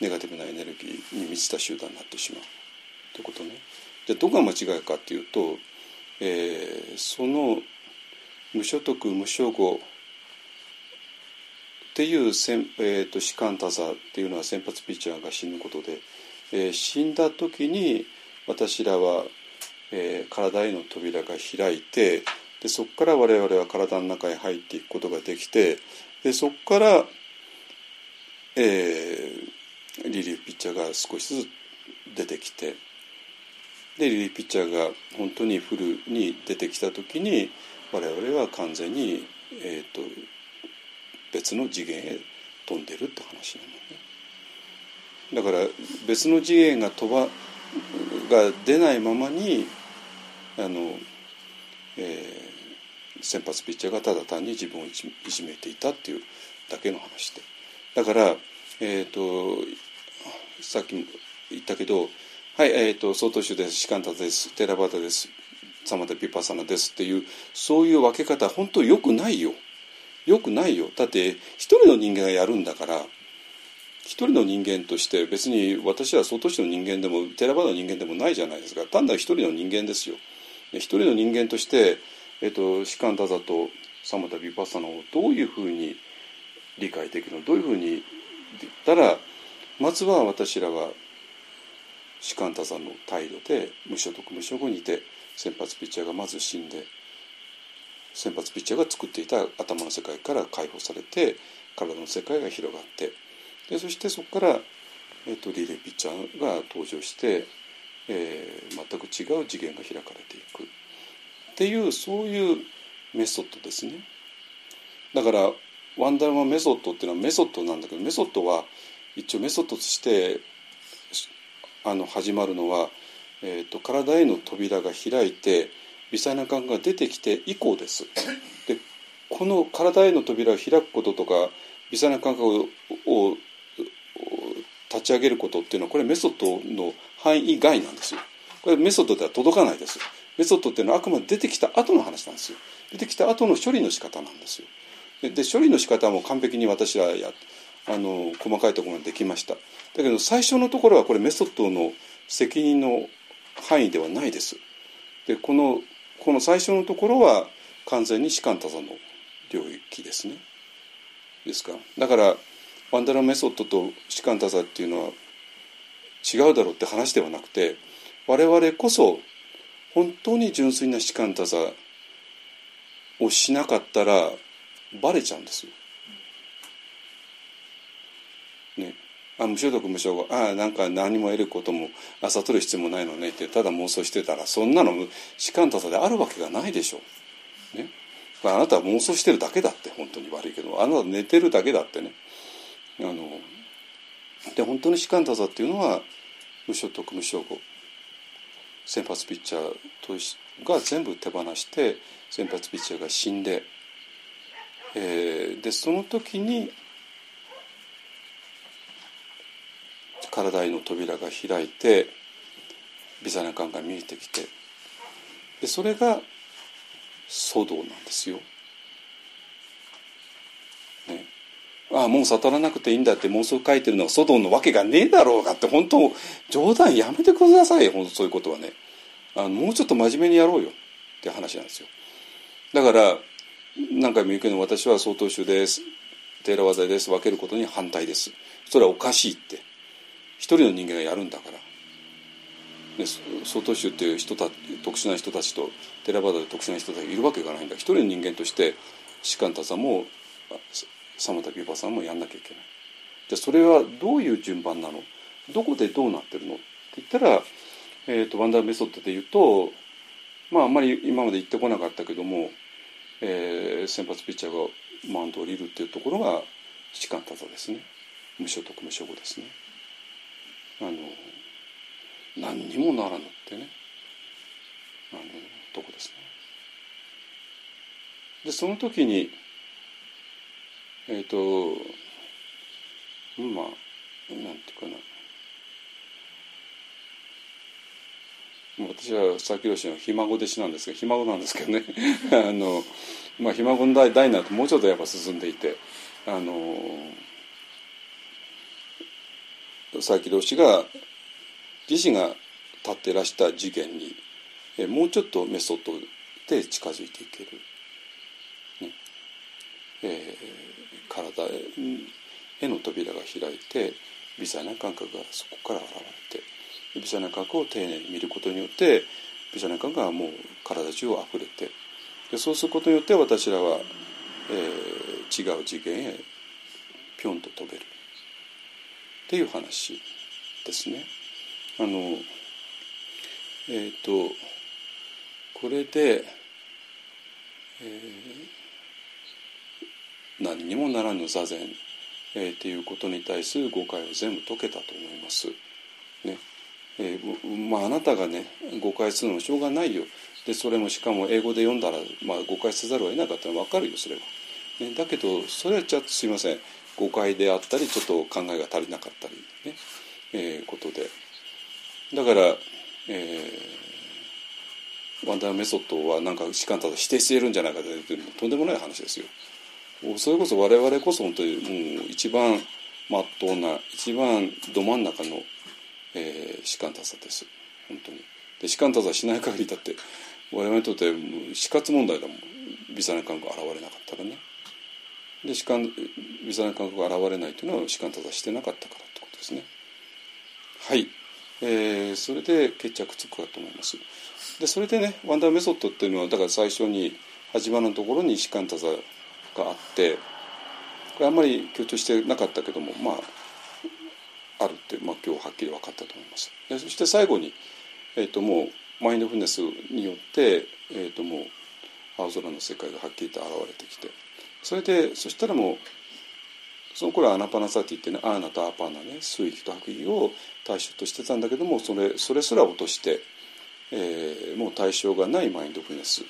ネガティブなエネルギーに満ちた集団になってしまうということね。でどこが間違いかっていうと、えー、その無所得無所語っていうせん、えーと、士官多座っていうのは先発ピッチャーが死ぬことで、えー、死んだ時に私らは、えー、体への扉が開いてでそこから我々は体の中へ入っていくことができてでそこから、えー、リリーフピッチャーが少しずつ出てきてでリリーフピッチャーが本当にフルに出てきた時に我々は完全に、えーと、別の次元へ飛んでるって話なのね。だから別の次元が飛ばが出ないままにあの、えー、先発ピッチャーがただ単に自分をいじめていたっていうだけの話で。だから、えーと、さっきも言ったけど「はいえーと、総統主です。シカンタです。テラバタです。サマダピパサナです」っていうそういう分け方本当よくないよ。よくないよ。だって一人の人間がやるんだから一人の人間として別に私は総統主の人間でもテラバタの人間でもないじゃないですか。単なる一人の人間ですよ。一人の人間としてえっと、士官多座とサマタビパッサナをどういうふうに理解できるの？どういうふうに言ったらまずは私らは士官多座の態度で無所得無所後にいて先発ピッチャーがまず死んで先発ピッチャーが作っていた頭の世界から解放されて体の世界が広がってでそしてそこから、えっと、リレーピッチャーが登場して、えー、全く違う次元が開かれていく。っていうそういうメソッドですねだからワンダーマンメソッドっていうのはメソッドなんだけどメソッドは一応メソッドとしてあの始まるのは、えーと、体への扉が開いて微細な感覚が出てきて以降です。でこの体への扉を開くこととか微細な感覚を立ち上げることっていうのはこれメソッドの範囲外なんですよ。これメソッドでは届かないです。メソッドっていうのはあくまで出てきた後の話なんですよ。出てきた後の処理の仕方なんですよ。で処理の仕方も完璧に私はやあの細かいところまでできました。だけど最初のところはこれメソッドの責任の範囲ではないです。でこのこの最初のところは完全に士官多座の領域ですね。ですか。だからワンダラメソッドと士官多座っていうのは違うだろうって話ではなくて我々こそ本当に純粋な士官多座をしなかったらバレちゃうんですよ。ね、あ無所属無所属ああなんか何も得ることも朝取る必要もないのねってただ妄想してたらそんなの士官多座であるわけがないでしょう。ね、あなたは妄想してるだけだって本当に悪いけどあなた寝てるだけだってね。あので本当に士官多座っていうのは無所得無所後先発ピッチャーとが全部手放して先発ピッチャーが死んで、えー、でその時に体の扉が開いてビザナカンが見えてきてでそれが騒動なんですよ。ね、ああもう悟らなくていいんだって妄想書いてるのが騒動のわけがねえだろうがって本当冗談やめてください本当そういうことはね。あのもうちょっと真面目にやろうよ。って話なんですよ。だから何回も言うけど私は曹洞宗です。テーラワザです。分けることに反対です。それはおかしいって。一人の人間がやるんだから、曹洞宗っていう人た特殊な人たちとテラバダで特殊な人たちがいるわけがないんだ。一人の人間として士官多さもサ田ビバさんもやんなきゃいけない。じゃあそれはどういう順番なの？どこでどうなってるの？って言ったら、えーと、ワンダーメソッドで言うとまああんまり今まで言ってこなかったけども、えー、先発ピッチャーがマウンドを降りるっていうところが士官多座ですね。無所得無所後ですね。あの何にもならぬってね。あのとこですね。でその時にえっ、ー、とまあなんていうかな。私は佐々木氏のひ孫弟子なんですがひ孫なんですけどね。あの、まあ、ひ孫の代代になるともうちょっとやっぱ進んでいてあの佐々木同士が自身が立ってらした事件にえもうちょっとメソッドで近づいていける、ね。えー、体への扉が開いて微細な感覚がそこから現れて微細な感覚を丁寧に見ることによって微細な感覚がもう体中を溢れてでそうすることによって私らは、えー、違う次元へぴょんと飛べるっていう話ですね。あのえっ、ー、とこれで、えー、何にもならぬ座禅、えー、っていうことに対する誤解を全部解けたと思います。ねえー、まああなたがね誤解するのもしょうがないよ。でそれもしかも英語で読んだら、まあ、誤解せざるを得なかったら分かるよそれは。ね、だけどそれはちょっとすいません誤解であったりちょっと考えが足りなかったりね、えー、ことでだから、えー、ワンダーメソッドはなんか士官ただ否定しているんじゃないかというとんでもない話ですよ。それこそ我々こそ本当にもう一番まっとうな一番ど真ん中の、えー、士官多さです本当に。で士官多さしない限りだって我々にとって死活問題だもんビザネ感覚が現れなかったらね。で士官ビザネ感覚が現れないというのは士官多さしてなかったからってことですね。はい。えー、それで決着つくかと思います。でそれでねワンダーメソッドっていうのはだから最初に始まるところに士官多座があってこれあんまり強調してなかったけどもまああるって、まあ、今日はっきり分かったと思います。でそして最後に、えーと、もうマインドフルネスによって、えーと、もう青空の世界がはっきりと現れてきてそれでそしたらもうその頃はアナパナサティってねアーナとアパーナね水域と白域を対象としてたんだけどもそれそれすら落として、えー、もう対象がないマインドフルネス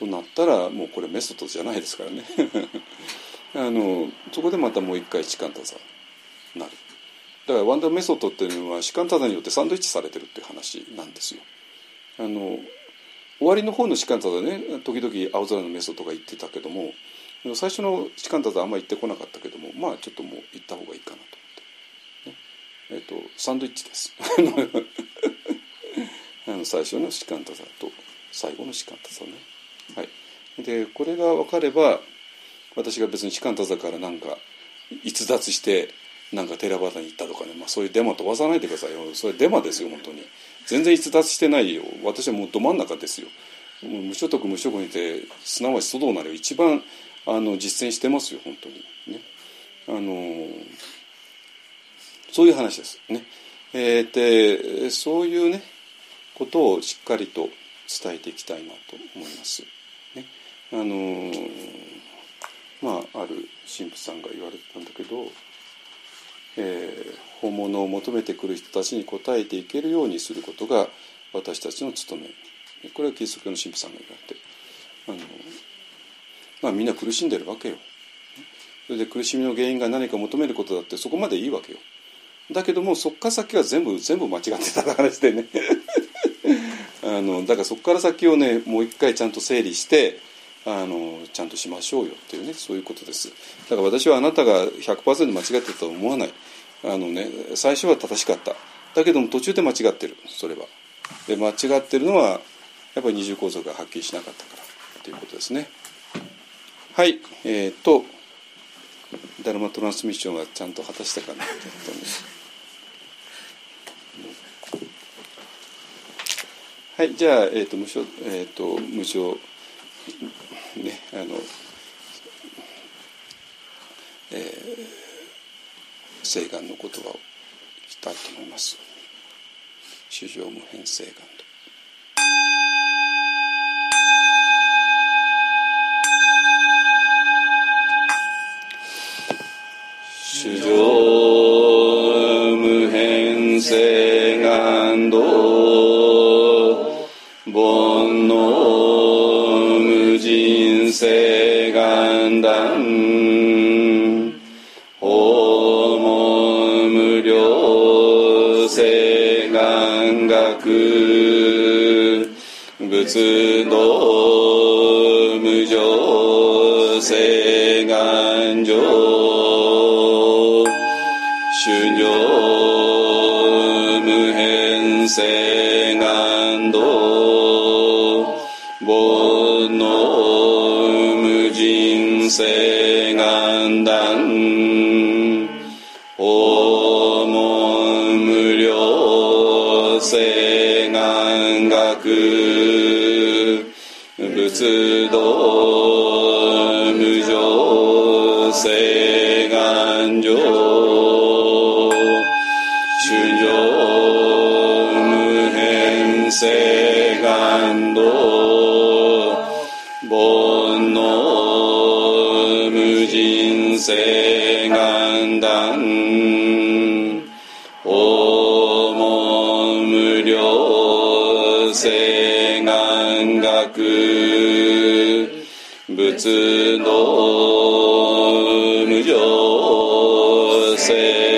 となったらもうこれメソッドじゃないですからね。あのそこでまたもう一回時間多座なる。だからワンダーメソッドっていうのは時間多座によってサンドイッチされてるっていう話なんですよ。あの終わりの方の時間多座ね時々青空のメソッドが言ってたけども最初の時間だとあんまり行ってこなかったけどもまあちょっともう行った方がいいかなと思って、ね、えっ、とサンドイッチです。あの最初の士官多座と最後の士官多座ね。はい。でこれが分かれば私が別に士官多座からなんか逸脱してなんか寺端に行ったとかね、まあ、そういうデマ飛ばさないでくださいよ。それデマですよ本当に。全然逸脱してないよ。私はもうど真ん中ですよ。無所得無職にてすなわち祖道なりを一番あの実践してますよ本当に。ね。あのそういう話です。ね。えー、でそういうねことをしっかりと伝えていきたいなと思います。あのまあある神父さんが言われてたんだけど、えー、本物を求めてくる人たちに応えていけるようにすることが私たちの務めこれはキリスト教の神父さんが言われてあの、まあ、みんな苦しんでるわけよ。それで苦しみの原因が何か求めることだってそこまでいいわけよ。だけどもそっから先は全部全部間違ってた話でね あのだからそこから先をねもう一回ちゃんと整理してあのちゃんとしましょうよっていうねそういうことです。だから私はあなたが100%間違ってたとは思わない。あのね最初は正しかった。だけども途中で間違ってる。それは。で間違ってるのはやっぱり二重構造がはっきりしなかったからということですね。はい。えー、っとダルマトランスミッションはちゃんと果たしたかな。と思いますはい。じゃあ、えーと、無償、えーと、無償ねあのえー、聖願の言葉をいきたいと思います。主上無変聖願と。主上無変聖願道煩悩人性願断訪問無料性願学仏道無常性願上主上無変性人性願断訪問無料性願学。仏道無常性願上主上無変性願人生願断訪問無料性願学仏道無常性